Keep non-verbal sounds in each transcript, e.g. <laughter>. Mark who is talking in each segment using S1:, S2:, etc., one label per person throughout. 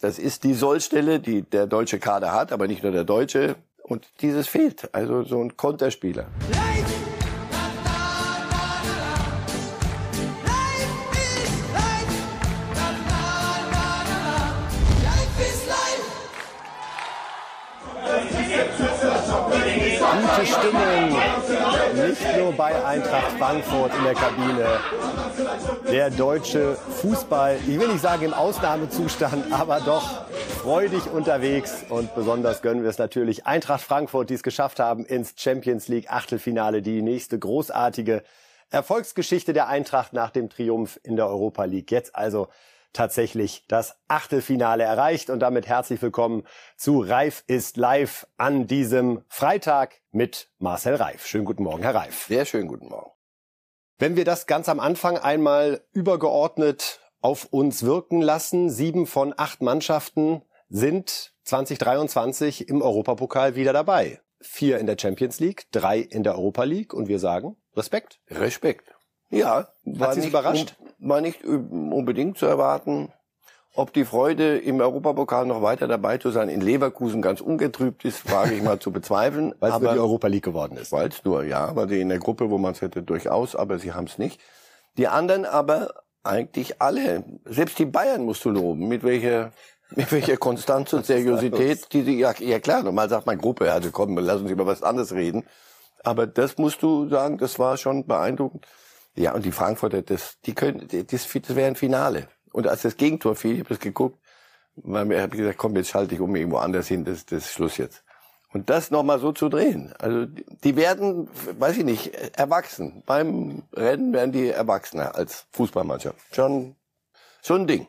S1: Das ist die Sollstelle, die der deutsche Kader hat, aber nicht nur der deutsche. Und dieses fehlt. Also so ein Konterspieler.
S2: Gute bei Eintracht Frankfurt in der Kabine. Der deutsche Fußball, ich will nicht sagen im Ausnahmezustand, <laughs> aber doch freudig unterwegs. Und besonders gönnen wir es natürlich Eintracht Frankfurt, die es geschafft haben ins Champions League Achtelfinale. Die nächste großartige Erfolgsgeschichte der Eintracht nach dem Triumph in der Europa League. Jetzt also tatsächlich das Achtelfinale erreicht. Und damit herzlich willkommen zu Reif ist live an diesem Freitag mit Marcel Reif. Schönen guten Morgen, Herr Reif.
S1: Sehr schönen guten Morgen.
S2: Wenn wir das ganz am Anfang einmal übergeordnet auf uns wirken lassen, sieben von acht Mannschaften sind 2023 im Europapokal wieder dabei. Vier in der Champions League, drei in der Europa League und wir sagen Respekt.
S1: Respekt. Ja,
S2: Hat Sie überrascht?
S1: War nicht unbedingt zu erwarten. Ob die Freude im Europapokal noch weiter dabei zu sein in Leverkusen ganz ungetrübt ist, wage ich mal zu bezweifeln. <laughs>
S2: Weil es nur die Europa League geworden ist.
S1: Weil es nur, ja, weil die in der Gruppe, wo man es hätte, durchaus, aber sie haben es nicht. Die anderen aber eigentlich alle. Selbst die Bayern musst du loben, mit welcher mit welcher Konstanz und <laughs> Seriosität, die sie, ja, ja klar, normal sagt man Gruppe, also komm, lass uns über was anderes reden. Aber das musst du sagen, das war schon beeindruckend. Ja, und die Frankfurter, das, die können, das, das wäre ein Finale. Und als das Gegentor fiel, ich habe das geguckt, weil mir habe gesagt, komm, jetzt schalte ich um irgendwo anders hin, das, das ist Schluss jetzt. Und das nochmal so zu drehen. Also die werden, weiß ich nicht, erwachsen. Beim Rennen werden die erwachsener als Fußballmannschaft. Schon, schon ein Ding.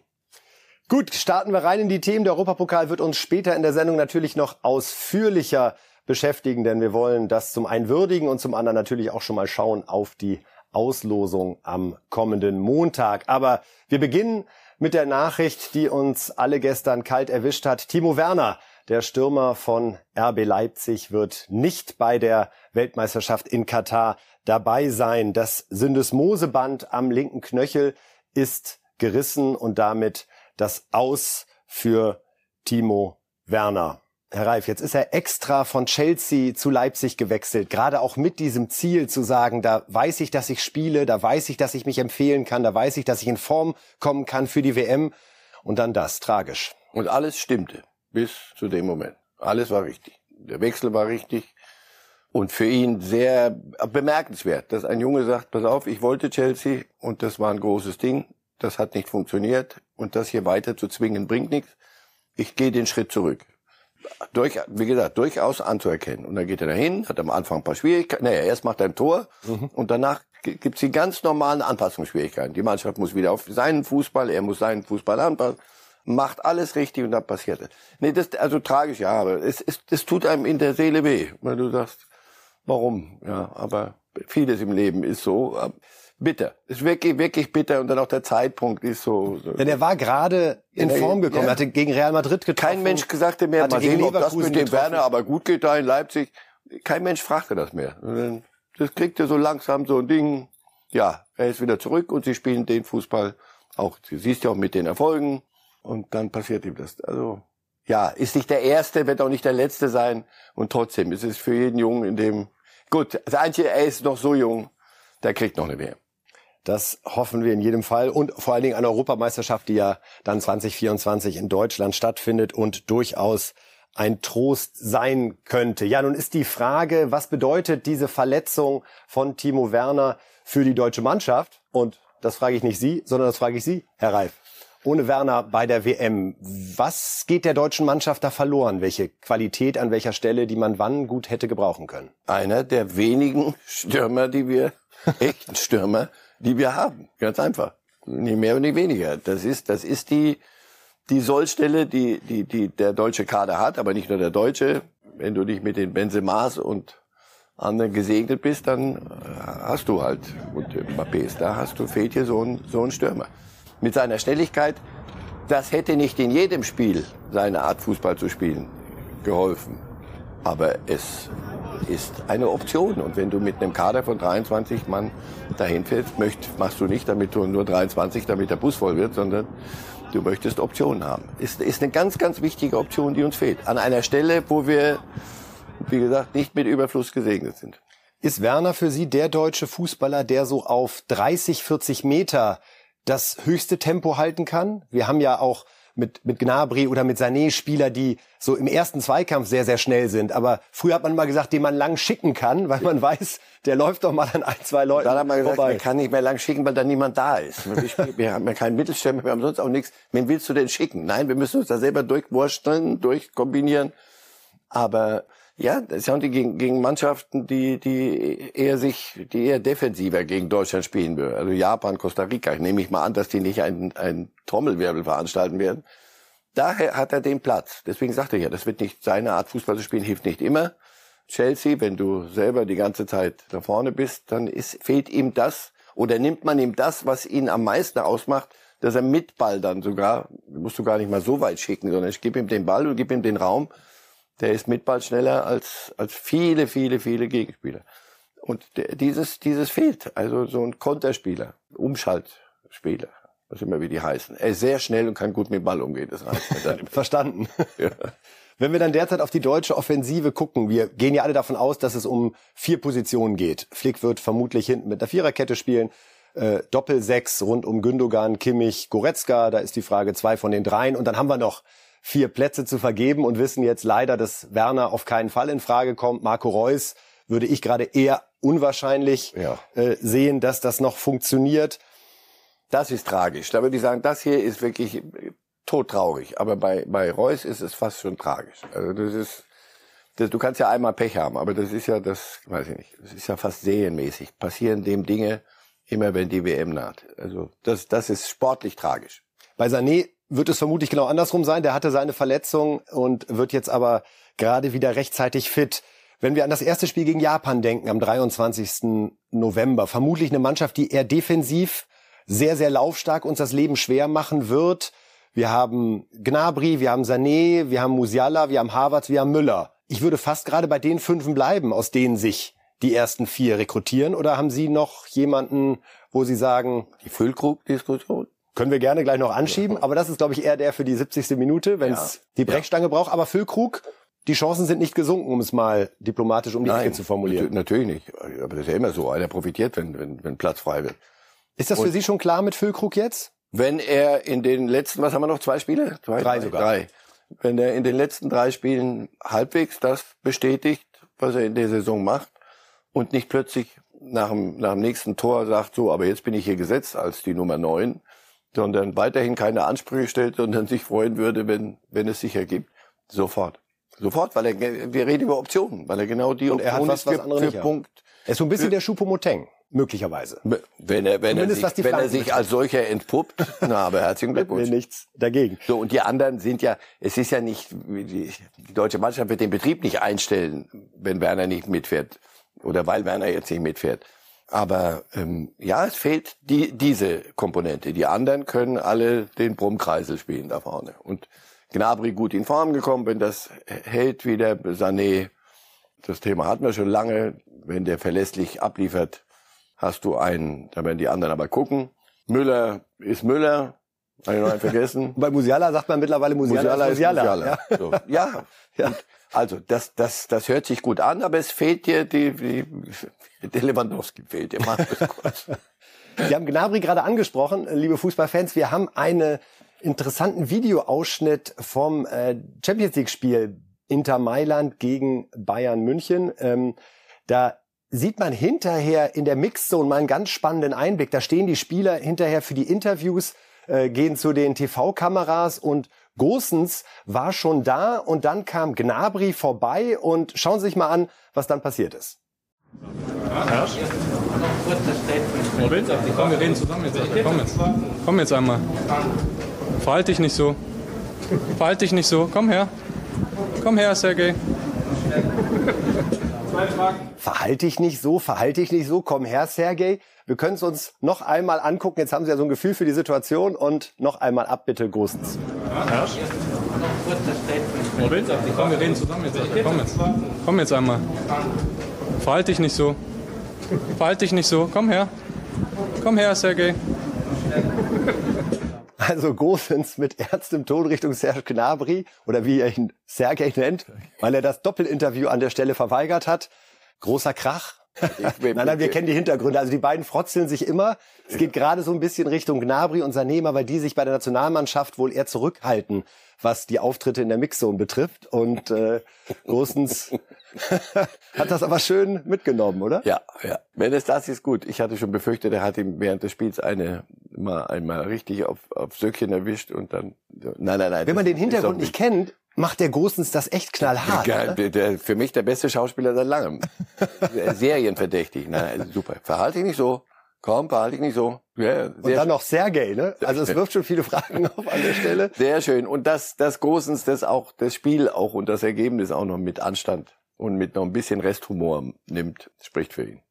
S2: Gut, starten wir rein in die Themen. Der Europapokal wird uns später in der Sendung natürlich noch ausführlicher beschäftigen, denn wir wollen das zum einen würdigen und zum anderen natürlich auch schon mal schauen auf die Auslosung am kommenden Montag. Aber wir beginnen mit der Nachricht, die uns alle gestern kalt erwischt hat. Timo Werner, der Stürmer von RB Leipzig, wird nicht bei der Weltmeisterschaft in Katar dabei sein. Das Syndesmoseband am linken Knöchel ist gerissen und damit das Aus für Timo Werner. Herr Reif, jetzt ist er extra von Chelsea zu Leipzig gewechselt, gerade auch mit diesem Ziel zu sagen, da weiß ich, dass ich spiele, da weiß ich, dass ich mich empfehlen kann, da weiß ich, dass ich in Form kommen kann für die WM und dann das, tragisch.
S1: Und alles stimmte bis zu dem Moment. Alles war richtig. Der Wechsel war richtig und für ihn sehr bemerkenswert, dass ein Junge sagt, pass auf, ich wollte Chelsea und das war ein großes Ding, das hat nicht funktioniert und das hier weiter zu zwingen bringt nichts. Ich gehe den Schritt zurück durch, wie gesagt, durchaus anzuerkennen. Und dann geht er dahin, hat am Anfang ein paar Schwierigkeiten. Naja, erst macht er ein Tor mhm. und danach gibt's die ganz normalen Anpassungsschwierigkeiten. Die Mannschaft muss wieder auf seinen Fußball, er muss seinen Fußball anpassen, macht alles richtig und dann passiert es. Nee, das also tragisch, ja, aber es, es, es tut einem in der Seele weh, weil du sagst, warum? Ja, aber vieles im Leben ist so bitter. Ist wirklich, wirklich bitter und dann auch der Zeitpunkt ist so. so.
S2: Denn er war gerade in ja, Form gekommen, ja. er hatte gegen Real Madrid getroffen.
S1: Kein Mensch sagte mehr, mal sehen, ob das mit dem getroffen. Werner aber gut geht da in Leipzig. Kein Mensch fragte das mehr. Das kriegt er so langsam so ein Ding. Ja, er ist wieder zurück und sie spielen den Fußball auch. Du siehst ja auch mit den Erfolgen und dann passiert ihm das. Also ja, ist nicht der erste, wird auch nicht der letzte sein und trotzdem ist es für jeden Jungen in dem gut. Das einzige, er ist noch so jung, der kriegt noch eine WM.
S2: Das hoffen wir in jedem Fall. Und vor allen Dingen eine Europameisterschaft, die ja dann 2024 in Deutschland stattfindet und durchaus ein Trost sein könnte. Ja, nun ist die Frage, was bedeutet diese Verletzung von Timo Werner für die deutsche Mannschaft? Und das frage ich nicht Sie, sondern das frage ich Sie, Herr Reif. Ohne Werner bei der WM, was geht der deutschen Mannschaft da verloren? Welche Qualität an welcher Stelle, die man wann gut hätte gebrauchen können?
S1: Einer der wenigen Stürmer, die wir, <laughs> echten Stürmer, die wir haben. Ganz einfach. Nicht mehr und nicht weniger. Das ist, das ist die, die Sollstelle, die, die, die der deutsche Kader hat, aber nicht nur der deutsche. Wenn du nicht mit den Benzemas und anderen gesegnet bist, dann äh, hast du halt, und Mbappé da, hast du, fehlt hier so ein, so ein Stürmer. Mit seiner Schnelligkeit, das hätte nicht in jedem Spiel seine Art Fußball zu spielen geholfen. Aber es ist eine Option. Und wenn du mit einem Kader von 23 Mann dahin fährst, möcht, machst du nicht, damit du nur 23, damit der Bus voll wird, sondern Du möchtest Optionen haben. Ist, ist eine ganz, ganz wichtige Option, die uns fehlt. An einer Stelle, wo wir, wie gesagt, nicht mit Überfluss gesegnet sind.
S2: Ist Werner für Sie der deutsche Fußballer, der so auf 30, 40 Meter das höchste Tempo halten kann? Wir haben ja auch mit, mit Gnabry oder mit Sané Spieler, die so im ersten Zweikampf sehr, sehr schnell sind. Aber früher hat man mal gesagt, den man lang schicken kann, weil man weiß, der läuft doch mal an ein, zwei Leuten
S1: Dann hat man gesagt,
S2: vorbei.
S1: man kann nicht mehr lang schicken, weil da niemand da ist. Wir haben ja keinen Mittelstürmer, wir haben sonst auch nichts. Wen willst du denn schicken? Nein, wir müssen uns da selber durchwursteln, durchkombinieren. Aber ja, das sind die gegen, gegen Mannschaften, die, die eher sich, die eher defensiver gegen Deutschland spielen würden. Also Japan, Costa Rica. Ich nehme ich mal an, dass die nicht einen, einen Trommelwirbel veranstalten werden. Daher hat er den Platz. Deswegen sagte ich ja, das wird nicht seine Art Fußball zu spielen, hilft nicht immer. Chelsea, wenn du selber die ganze Zeit da vorne bist, dann ist, fehlt ihm das oder nimmt man ihm das, was ihn am meisten ausmacht, dass er mit Ball dann sogar, musst du gar nicht mal so weit schicken, sondern ich gebe ihm den Ball und gebe ihm den Raum der ist mit Ball schneller als, als viele, viele, viele Gegenspieler. Und der, dieses, dieses fehlt. Also so ein Konterspieler, Umschaltspieler, was immer wie die heißen. Er ist sehr schnell und kann gut mit Ball umgehen. Das
S2: reicht <laughs> Verstanden. Ja. Wenn wir dann derzeit auf die deutsche Offensive gucken, wir gehen ja alle davon aus, dass es um vier Positionen geht. Flick wird vermutlich hinten mit der Viererkette spielen. Äh, Doppel-Sechs rund um Gündogan, Kimmich, Goretzka. Da ist die Frage zwei von den dreien. Und dann haben wir noch vier Plätze zu vergeben und wissen jetzt leider, dass Werner auf keinen Fall in Frage kommt. Marco Reus würde ich gerade eher unwahrscheinlich ja. äh, sehen, dass das noch funktioniert.
S1: Das ist tragisch. Da würde ich sagen, das hier ist wirklich äh, todtraurig. Aber bei, bei Reus ist es fast schon tragisch. Also das ist, das, du kannst ja einmal Pech haben, aber das ist ja das, weiß ich nicht, das ist ja fast serienmäßig. Passieren dem Dinge immer, wenn die WM naht. Also das, das ist sportlich tragisch.
S2: Bei Sané wird es vermutlich genau andersrum sein. Der hatte seine Verletzung und wird jetzt aber gerade wieder rechtzeitig fit. Wenn wir an das erste Spiel gegen Japan denken, am 23. November, vermutlich eine Mannschaft, die eher defensiv, sehr, sehr laufstark uns das Leben schwer machen wird. Wir haben Gnabry, wir haben Sané, wir haben Musiala, wir haben Havertz, wir haben Müller. Ich würde fast gerade bei den Fünfen bleiben, aus denen sich die ersten vier rekrutieren. Oder haben Sie noch jemanden, wo Sie sagen...
S1: Die Füllkrug-Diskussion?
S2: Können wir gerne gleich noch anschieben, aber das ist, glaube ich, eher der für die 70. Minute, wenn es ja. die Brechstange ja. braucht. Aber Füllkrug, die Chancen sind nicht gesunken, um es mal diplomatisch um die Nein, Ecke zu formulieren.
S1: Natürlich nicht. Aber das ist ja immer so. Einer profitiert, wenn, wenn, wenn Platz frei wird.
S2: Ist das Und für Sie schon klar mit Füllkrug jetzt?
S1: Wenn er in den letzten, was haben wir noch, zwei Spiele?
S2: Zwei, drei, drei sogar.
S1: Drei. Wenn er in den letzten drei Spielen halbwegs das bestätigt, was er in der Saison macht und nicht plötzlich nach dem, nach dem nächsten Tor sagt, so, aber jetzt bin ich hier gesetzt als die Nummer neun, sondern weiterhin keine Ansprüche stellt, sondern sich freuen würde, wenn, wenn es sich ergibt. Sofort. Sofort, weil er, wir reden über Optionen, weil er genau die
S2: Und er hat was, was andere für Punkt. Er ist so ein bisschen der Schupomoteng. Möglicherweise.
S1: Wenn er, wenn er sich, wenn er sich als solcher entpuppt, na, aber herzlichen <laughs> Glückwunsch.
S2: nichts dagegen.
S1: So, und die anderen sind ja, es ist ja nicht, die, die deutsche Mannschaft wird den Betrieb nicht einstellen, wenn Werner nicht mitfährt. Oder weil Werner jetzt nicht mitfährt. Aber ähm, ja, es fehlt die, diese Komponente. Die anderen können alle den Brummkreisel spielen da vorne. Und Gnabry gut in Form gekommen, wenn das hält wieder, Sané, das Thema hatten wir schon lange, wenn der verlässlich abliefert, hast du einen, da werden die anderen aber gucken. Müller ist Müller, habe ich noch einen <laughs> vergessen.
S2: Bei Musiala sagt man mittlerweile Musiala, Musiala ist Musiala. Musiala.
S1: Ja. So, ja. <laughs> ja. Also das, das, das hört sich gut an, aber es fehlt dir die, die <laughs> der Lewandowski fehlt dir.
S2: Sie <laughs> haben Gnabry gerade angesprochen, liebe Fußballfans. Wir haben einen interessanten Videoausschnitt vom äh, Champions League Spiel Inter Mailand gegen Bayern München. Ähm, da sieht man hinterher in der Mixzone mal einen ganz spannenden Einblick. Da stehen die Spieler hinterher für die Interviews, äh, gehen zu den TV-Kameras und Gosens war schon da und dann kam Gnabry vorbei und schauen Sie sich mal an, was dann passiert ist.
S3: Ja. Komm, wir reden zusammen jetzt. Komm jetzt. Komm jetzt einmal. Verhalte dich nicht so. Verhalte dich nicht so. Komm her. Komm her, Sergej.
S2: Verhalte dich nicht so, verhalte dich nicht so. Komm her, Sergej. Wir können es uns noch einmal angucken. Jetzt haben Sie ja so ein Gefühl für die Situation und noch einmal ab, bitte, Großens. Ja.
S3: Robin, komm, wir reden zusammen jetzt. Komm jetzt. Komm jetzt einmal. Verhalte dich nicht so. Verhalte dich nicht so. Komm her. Komm her, Sergej.
S2: Also Gosens mit ernstem Ton Richtung Serge Gnabry oder wie er ihn Sergej nennt, weil er das Doppelinterview an der Stelle verweigert hat. Großer Krach. nein, <laughs> nein, wir kennen die Hintergründe. Also die beiden frotzeln sich immer. Es geht gerade so ein bisschen Richtung Gnabry und Sanema, weil die sich bei der Nationalmannschaft wohl eher zurückhalten, was die Auftritte in der Mixzone betrifft. Und äh, Gosens <laughs> hat das aber schön mitgenommen, oder?
S1: Ja, ja. Wenn es das ist, gut. Ich hatte schon befürchtet, er hat ihm während des Spiels eine mal einmal richtig auf, auf Söckchen erwischt und dann. Nein, nein, nein.
S2: Wenn man den Hintergrund nicht kennt, macht der Gosens das echt knallhart.
S1: Ja, der, der, für mich der beste Schauspieler seit langem. <laughs> Serienverdächtig. Nein, super. Verhalte dich nicht so. Komm, verhalte dich nicht so.
S2: Ja, und dann noch Sergej, ne? Also es wirft schon viele Fragen auf an der Stelle.
S1: Sehr schön. Und das, das Gosens, das auch, das Spiel auch und das Ergebnis auch noch mit Anstand und mit noch ein bisschen Resthumor nimmt, spricht für ihn.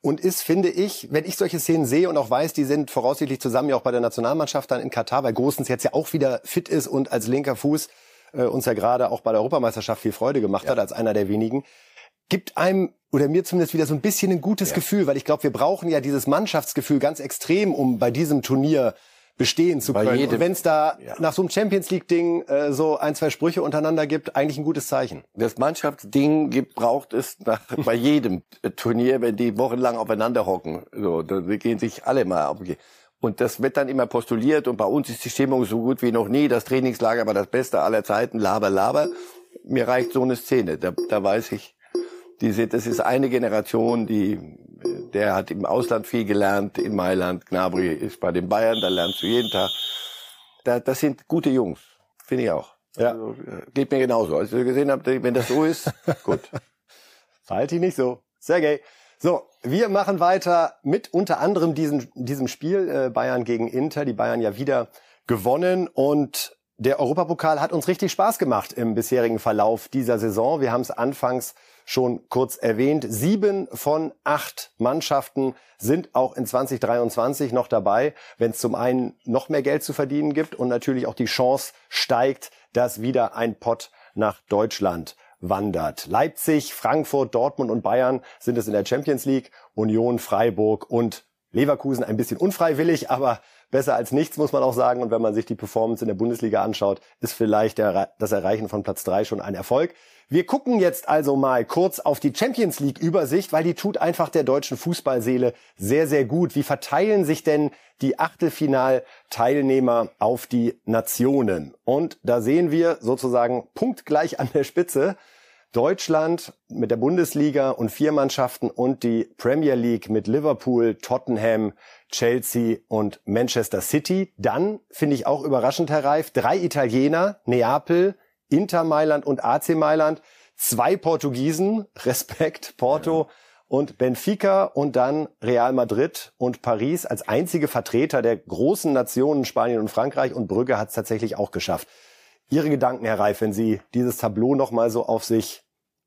S2: Und ist, finde ich, wenn ich solche Szenen sehe und auch weiß, die sind voraussichtlich zusammen ja auch bei der Nationalmannschaft dann in Katar, weil Gosens jetzt ja auch wieder fit ist und als linker Fuß äh, uns ja gerade auch bei der Europameisterschaft viel Freude gemacht ja. hat, als einer der wenigen, gibt einem oder mir zumindest wieder so ein bisschen ein gutes ja. Gefühl, weil ich glaube, wir brauchen ja dieses Mannschaftsgefühl ganz extrem, um bei diesem Turnier bestehen zu können. Und wenn es da ja. nach so einem Champions League Ding äh, so ein zwei Sprüche untereinander gibt, eigentlich ein gutes Zeichen.
S1: Das Mannschaftsding gibt braucht es <laughs> nach, bei jedem Turnier, wenn die wochenlang aufeinander hocken. So, dann gehen sich alle mal auf. Und das wird dann immer postuliert und bei uns ist die Stimmung so gut wie noch nie. Das Trainingslager war das Beste aller Zeiten. Laber, laber. Mir reicht so eine Szene. Da, da weiß ich, diese, das ist eine Generation, die, der hat im Ausland viel gelernt, in Mailand. Gnabry ist bei den Bayern, da lernst du jeden Tag. Da, das sind gute Jungs, finde ich auch. Ja. Also, geht mir genauso. Als ich gesehen habe, wenn das so ist, <laughs> gut.
S2: Ich nicht so. Sergej. So, wir machen weiter mit unter anderem diesem, diesem Spiel äh, Bayern gegen Inter. Die Bayern ja wieder gewonnen und der Europapokal hat uns richtig Spaß gemacht im bisherigen Verlauf dieser Saison. Wir haben es anfangs schon kurz erwähnt. Sieben von acht Mannschaften sind auch in 2023 noch dabei, wenn es zum einen noch mehr Geld zu verdienen gibt und natürlich auch die Chance steigt, dass wieder ein Pott nach Deutschland wandert. Leipzig, Frankfurt, Dortmund und Bayern sind es in der Champions League, Union, Freiburg und Leverkusen ein bisschen unfreiwillig, aber besser als nichts, muss man auch sagen. Und wenn man sich die Performance in der Bundesliga anschaut, ist vielleicht der, das Erreichen von Platz drei schon ein Erfolg. Wir gucken jetzt also mal kurz auf die Champions League Übersicht, weil die tut einfach der deutschen Fußballseele sehr, sehr gut. Wie verteilen sich denn die Achtelfinalteilnehmer auf die Nationen? Und da sehen wir sozusagen punktgleich an der Spitze Deutschland mit der Bundesliga und vier Mannschaften und die Premier League mit Liverpool, Tottenham, Chelsea und Manchester City. Dann finde ich auch überraschend, Herr Reif, drei Italiener, Neapel, Inter Mailand und AC Mailand, zwei Portugiesen, <laughs> Respekt, Porto ja. und Benfica und dann Real Madrid und Paris als einzige Vertreter der großen Nationen Spanien und Frankreich und Brügge hat es tatsächlich auch geschafft. Ihre Gedanken, Herr Reif, wenn Sie dieses Tableau nochmal so auf sich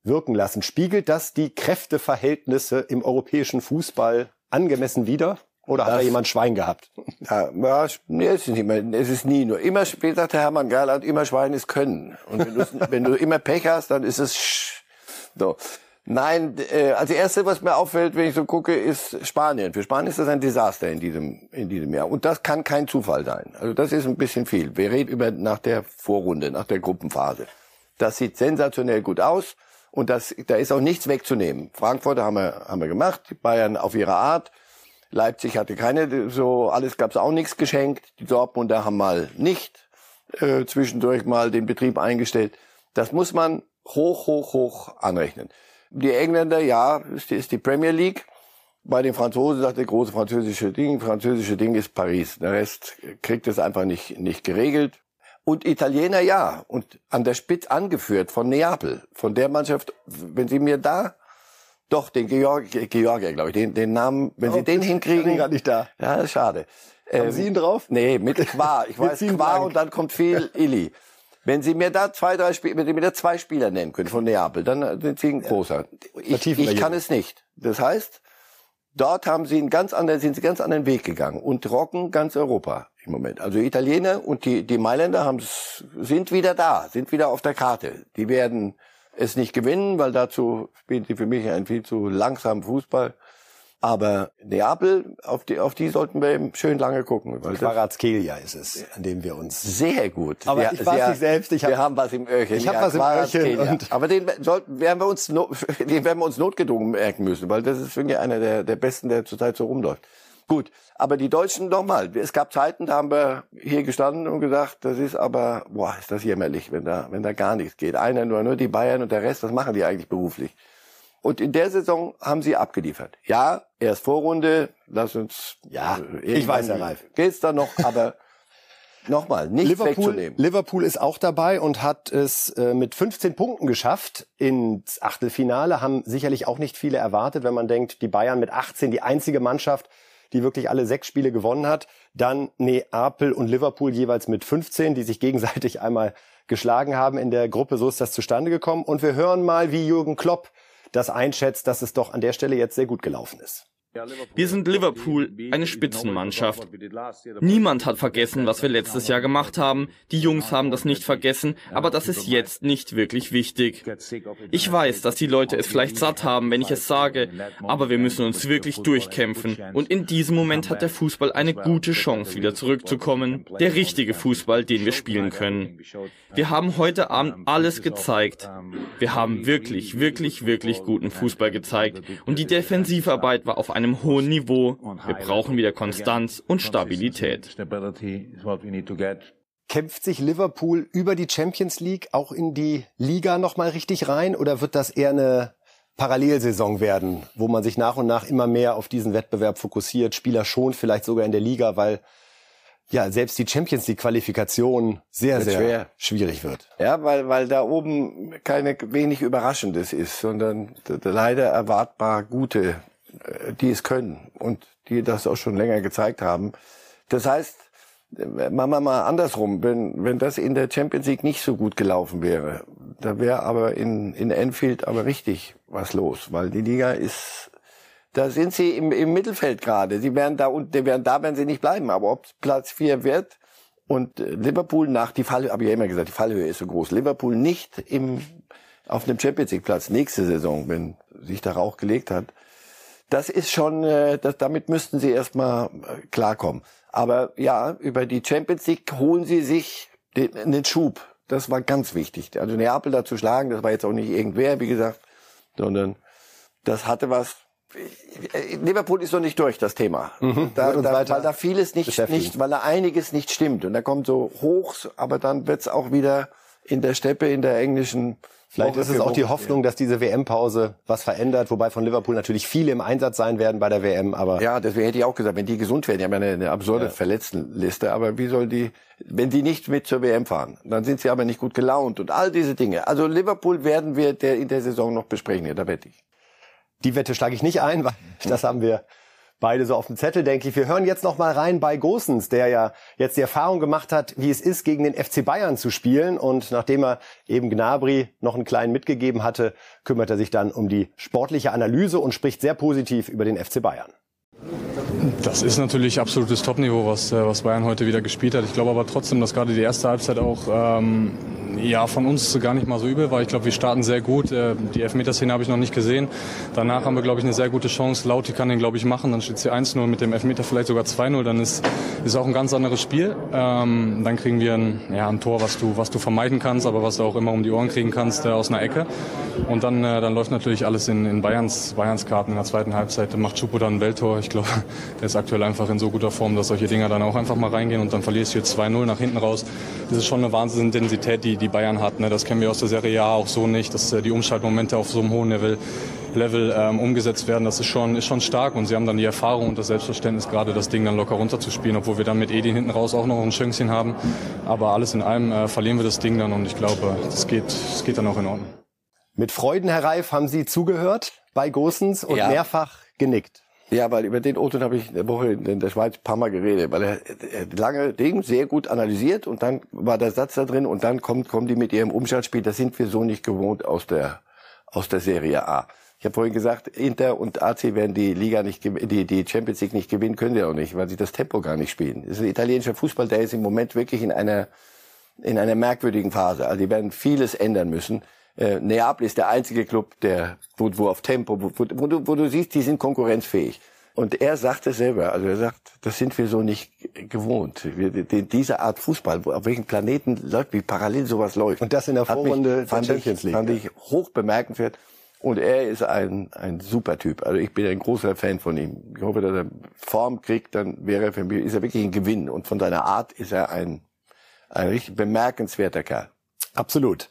S2: wirken lassen, spiegelt das die Kräfteverhältnisse im europäischen Fußball angemessen wider? Oder das, hat da jemand Schwein gehabt?
S1: Ja, ja nee, es, ist nicht mehr, es ist nie nur. Immer, wie sagt der Hermann Gerland, immer Schwein ist Können. Und wenn, <laughs> wenn du immer Pech hast, dann ist es sch. So. Nein, äh, also erste, was mir auffällt, wenn ich so gucke, ist Spanien. Für Spanien ist das ein Desaster in diesem, in diesem Jahr. Und das kann kein Zufall sein. Also das ist ein bisschen viel. Wir reden über nach der Vorrunde, nach der Gruppenphase. Das sieht sensationell gut aus. Und das, da ist auch nichts wegzunehmen. Frankfurt haben wir, haben wir gemacht, Bayern auf ihre Art. Leipzig hatte keine, so alles gab's auch nichts geschenkt. Die Dortmunder haben mal nicht äh, zwischendurch mal den Betrieb eingestellt. Das muss man hoch, hoch, hoch anrechnen. Die Engländer, ja, ist die, ist die Premier League. Bei den Franzosen sagt der große französische Ding, französische Ding ist Paris. Der Rest kriegt es einfach nicht, nicht geregelt. Und Italiener, ja. Und an der Spitz angeführt von Neapel. Von der Mannschaft, wenn Sie mir da doch, den Georg, Georgier, glaube ich, den, den Namen, wenn oh, Sie den hinkriegen.
S2: gar nicht da.
S1: Ja, schade.
S2: Haben ähm, Sie ihn drauf?
S1: Nee, mit <laughs> Qua. Ich weiß Qua und dann kommt viel <laughs> Illy. Wenn Sie mir da zwei, drei Spieler, wenn Sie mir da zwei Spieler nennen können von Neapel, dann sind Sie ein großer. Ich, ich kann es nicht. Das heißt, dort haben Sie einen ganz anderen, sind Sie ganz anderen Weg gegangen und rocken ganz Europa im Moment. Also Italiener und die, die Mailänder haben, sind wieder da, sind wieder auf der Karte. Die werden es nicht gewinnen, weil dazu spielen sie für mich einen viel zu langsamen Fußball. Aber Neapel, auf die, auf die sollten wir eben schön lange gucken.
S2: Quarazkelia ist es, an dem wir uns...
S1: Sehr gut.
S2: Aber
S1: sehr,
S2: ich weiß nicht selbst. Ich hab,
S1: wir haben was im Öhrchen.
S2: Ich habe ja, was im Öhrchen.
S1: Aber den sollten, werden wir uns, <laughs> den werden wir uns notgedrungen merken müssen, weil das ist für mich einer der, der besten, der zurzeit so rumläuft. Gut, aber die Deutschen nochmal. Es gab Zeiten, da haben wir hier gestanden und gesagt, das ist aber, boah, ist das jämmerlich, wenn da, wenn da gar nichts geht. Einer nur, nur die Bayern und der Rest, was machen die eigentlich beruflich? Und in der Saison haben sie abgeliefert. Ja, erst Vorrunde, lass uns.
S2: Ja, ich weiß, Herr Reif.
S1: Geht's da noch, aber <laughs> nochmal, nicht
S2: Liverpool,
S1: wegzunehmen.
S2: Liverpool ist auch dabei und hat es äh, mit 15 Punkten geschafft ins Achtelfinale. Haben sicherlich auch nicht viele erwartet, wenn man denkt, die Bayern mit 18 die einzige Mannschaft, die wirklich alle sechs Spiele gewonnen hat. Dann Neapel und Liverpool jeweils mit 15, die sich gegenseitig einmal geschlagen haben in der Gruppe. So ist das zustande gekommen. Und wir hören mal, wie Jürgen Klopp das einschätzt, dass es doch an der Stelle jetzt sehr gut gelaufen ist.
S4: Wir sind Liverpool, eine Spitzenmannschaft. Niemand hat vergessen, was wir letztes Jahr gemacht haben. Die Jungs haben das nicht vergessen, aber das ist jetzt nicht wirklich wichtig. Ich weiß, dass die Leute es vielleicht satt haben, wenn ich es sage, aber wir müssen uns wirklich durchkämpfen. Und in diesem Moment hat der Fußball eine gute Chance, wieder zurückzukommen. Der richtige Fußball, den wir spielen können. Wir haben heute Abend alles gezeigt. Wir haben wirklich, wirklich, wirklich guten Fußball gezeigt. Und die Defensivarbeit war auf einem hohen Niveau. Wir brauchen wieder Konstanz und Stabilität.
S2: Kämpft sich Liverpool über die Champions League auch in die Liga nochmal richtig rein oder wird das eher eine Parallelsaison werden, wo man sich nach und nach immer mehr auf diesen Wettbewerb fokussiert, Spieler schont vielleicht sogar in der Liga, weil ja selbst die Champions League Qualifikation sehr sehr schwer. schwierig wird.
S1: Ja, weil weil da oben keine wenig Überraschendes ist, sondern leider erwartbar gute die es können und die das auch schon länger gezeigt haben. Das heißt, machen wir mal andersrum, wenn, wenn das in der Champions League nicht so gut gelaufen wäre, da wäre aber in, in Enfield aber richtig was los, weil die Liga ist, da sind sie im, im Mittelfeld gerade. Sie werden da und die werden da werden sie nicht bleiben, aber ob Platz vier wird und Liverpool nach die Fallhöhe, habe ich ja immer gesagt, die Fallhöhe ist so groß. Liverpool nicht im auf einem Champions League Platz nächste Saison, wenn sich der Rauch gelegt hat, das ist schon, äh, das, damit müssten sie erstmal äh, klarkommen. Aber ja, über die Champions League holen sie sich den, den Schub. Das war ganz wichtig. Also Neapel da zu schlagen, das war jetzt auch nicht irgendwer, wie gesagt, sondern das hatte was. Liverpool ist noch nicht durch, das Thema. Mhm, da, da, weil da vieles nicht, nicht, weil da einiges nicht stimmt. Und da kommt so Hochs, aber dann wird's auch wieder in der Steppe, in der englischen
S2: Vielleicht ist es auch die Hoffnung, dass diese WM-Pause was verändert, wobei von Liverpool natürlich viele im Einsatz sein werden bei der WM. Aber
S1: ja, deswegen hätte ich auch gesagt, wenn die gesund werden, die haben eine, eine absurde ja. Verletztenliste. Aber wie soll die, wenn die nicht mit zur WM fahren, dann sind sie aber nicht gut gelaunt und all diese Dinge. Also Liverpool werden wir der, in der Saison noch besprechen, ja, da wette ich.
S2: Die Wette schlage ich nicht ein, weil <laughs> das haben wir beide so auf dem Zettel, denke ich. Wir hören jetzt noch mal rein bei Gosens, der ja jetzt die Erfahrung gemacht hat, wie es ist, gegen den FC Bayern zu spielen. Und nachdem er eben Gnabry noch einen kleinen mitgegeben hatte, kümmert er sich dann um die sportliche Analyse und spricht sehr positiv über den FC Bayern.
S3: Das ist natürlich absolutes Topniveau, was, äh, was Bayern heute wieder gespielt hat. Ich glaube aber trotzdem, dass gerade die erste Halbzeit auch ähm, ja, von uns gar nicht mal so übel war. Ich glaube, wir starten sehr gut. Äh, die Elfmeterszene habe ich noch nicht gesehen. Danach haben wir, glaube ich, eine sehr gute Chance. Lauti kann den, glaube ich, machen. Dann steht sie 1-0 mit dem Elfmeter, vielleicht sogar 2-0. Dann ist, ist auch ein ganz anderes Spiel. Ähm, dann kriegen wir ein, ja, ein Tor, was du, was du vermeiden kannst, aber was du auch immer um die Ohren kriegen kannst äh, aus einer Ecke. Und dann, äh, dann läuft natürlich alles in, in Bayerns, Bayerns Karten in der zweiten Halbzeit. Macht Schupo dann ein Welttor. Ich glaube, der ist aktuell einfach in so guter Form, dass solche Dinger dann auch einfach mal reingehen und dann verlierst du jetzt 2-0 nach hinten raus. Das ist schon eine Wahnsinnsintensität, die die Bayern hat. Ne? Das kennen wir aus der Serie A auch so nicht, dass äh, die Umschaltmomente auf so einem hohen Level Level ähm, umgesetzt werden, das ist schon, ist schon stark. Und sie haben dann die Erfahrung und das Selbstverständnis, gerade das Ding dann locker runterzuspielen, obwohl wir dann mit Edin hinten raus auch noch ein Chönkchen haben. Aber alles in allem äh, verlieren wir das Ding dann und ich glaube, das geht, das geht dann auch in Ordnung.
S2: Mit Freuden, Herr Reif, haben Sie zugehört bei Gosens und ja. mehrfach genickt.
S1: Ja, weil über den Oton habe ich eine Woche in der Schweiz ein paar Mal geredet, weil er, er lange Ding sehr gut analysiert und dann war der Satz da drin und dann kommt, kommen die mit ihrem Umschaltspiel. Das sind wir so nicht gewohnt aus der, aus der Serie A. Ich habe vorhin gesagt, Inter und AC werden die Liga nicht, die, die Champions League nicht gewinnen, können sie auch nicht, weil sie das Tempo gar nicht spielen. Das ist ein italienischer Fußball, der ist im Moment wirklich in einer, in einer merkwürdigen Phase. Also die werden vieles ändern müssen. Äh, Neapel ist der einzige Club, der, wo, wo auf Tempo, wo, wo, du, wo du siehst, die sind konkurrenzfähig. Und er sagte selber, also er sagt, das sind wir so nicht gewohnt. Wir, die, diese Art Fußball, wo, auf welchen Planeten läuft, wie parallel sowas läuft.
S2: Und das in der Vorrunde
S1: mich, der Champions League. Fand ich hoch bemerkenswert. Und er ist ein, ein super Typ. Also ich bin ein großer Fan von ihm. Ich hoffe, dass er Form kriegt, dann wäre er für mich, ist er wirklich ein Gewinn. Und von seiner Art ist er ein, ein richtig bemerkenswerter Kerl.
S2: Absolut.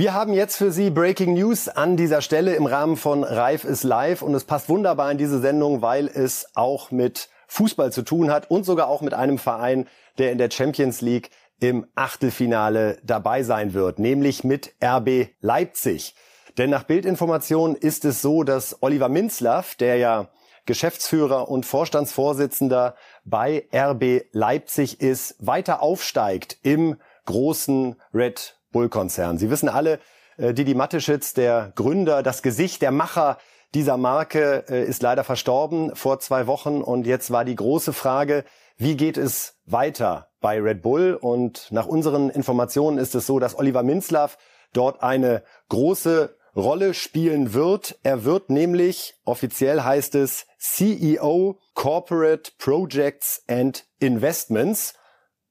S2: Wir haben jetzt für Sie Breaking News an dieser Stelle im Rahmen von Reif ist live und es passt wunderbar in diese Sendung, weil es auch mit Fußball zu tun hat und sogar auch mit einem Verein, der in der Champions League im Achtelfinale dabei sein wird, nämlich mit RB Leipzig. Denn nach Bildinformationen ist es so, dass Oliver Minzlaff, der ja Geschäftsführer und Vorstandsvorsitzender bei RB Leipzig ist, weiter aufsteigt im großen Red Bull-Konzern. Sie wissen alle, äh, Didi Mateschitz, der Gründer, das Gesicht, der Macher dieser Marke, äh, ist leider verstorben vor zwei Wochen. Und jetzt war die große Frage, wie geht es weiter bei Red Bull? Und nach unseren Informationen ist es so, dass Oliver Minzlaff dort eine große Rolle spielen wird. Er wird nämlich, offiziell heißt es, CEO Corporate Projects and Investments.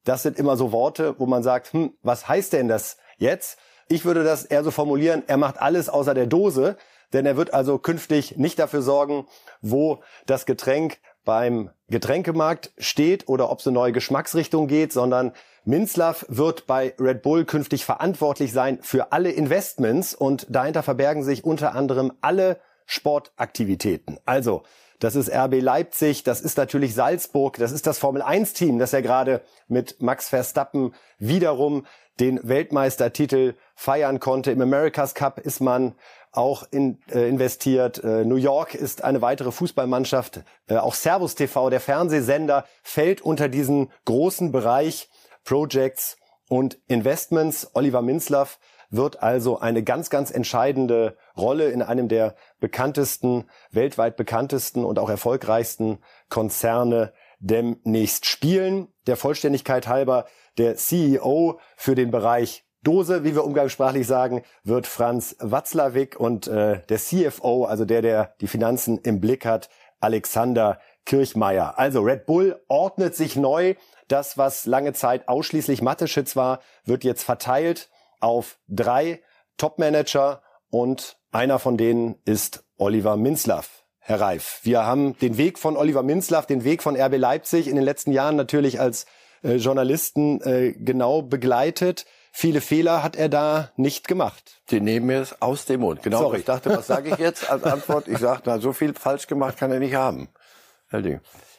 S2: Das sind immer so Worte, wo man sagt, hm, was heißt denn das jetzt? Ich würde das eher so formulieren, er macht alles außer der Dose, denn er wird also künftig nicht dafür sorgen, wo das Getränk beim Getränkemarkt steht oder ob es eine neue Geschmacksrichtung geht, sondern Minzlaff wird bei Red Bull künftig verantwortlich sein für alle Investments und dahinter verbergen sich unter anderem alle Sportaktivitäten. Also, das ist RB Leipzig, das ist natürlich Salzburg, das ist das Formel 1 Team, das ja gerade mit Max Verstappen wiederum den Weltmeistertitel feiern konnte. Im America's Cup ist man auch in, äh, investiert. Äh, New York ist eine weitere Fußballmannschaft. Äh, auch Servus TV, der Fernsehsender, fällt unter diesen großen Bereich Projects und Investments. Oliver Minzlaff wird also eine ganz, ganz entscheidende Rolle in einem der bekanntesten, weltweit bekanntesten und auch erfolgreichsten Konzerne demnächst spielen. Der Vollständigkeit halber, der CEO für den Bereich Dose, wie wir umgangssprachlich sagen, wird Franz Watzlawick und äh, der CFO, also der, der die Finanzen im Blick hat, Alexander Kirchmeier. Also Red Bull ordnet sich neu. Das, was lange Zeit ausschließlich Mathe-Schitz war, wird jetzt verteilt auf drei Top-Manager und einer von denen ist Oliver Minzlaff. Herr Reif, wir haben den Weg von Oliver Minzlaff, den Weg von RB Leipzig in den letzten Jahren natürlich als äh, Journalisten äh, genau begleitet. Viele Fehler hat er da nicht gemacht.
S1: Die nehmen mir es aus dem Mund. Genau. Sorry. Ich dachte, was sage ich jetzt als Antwort? Ich sage, na, so viel falsch gemacht kann er nicht haben.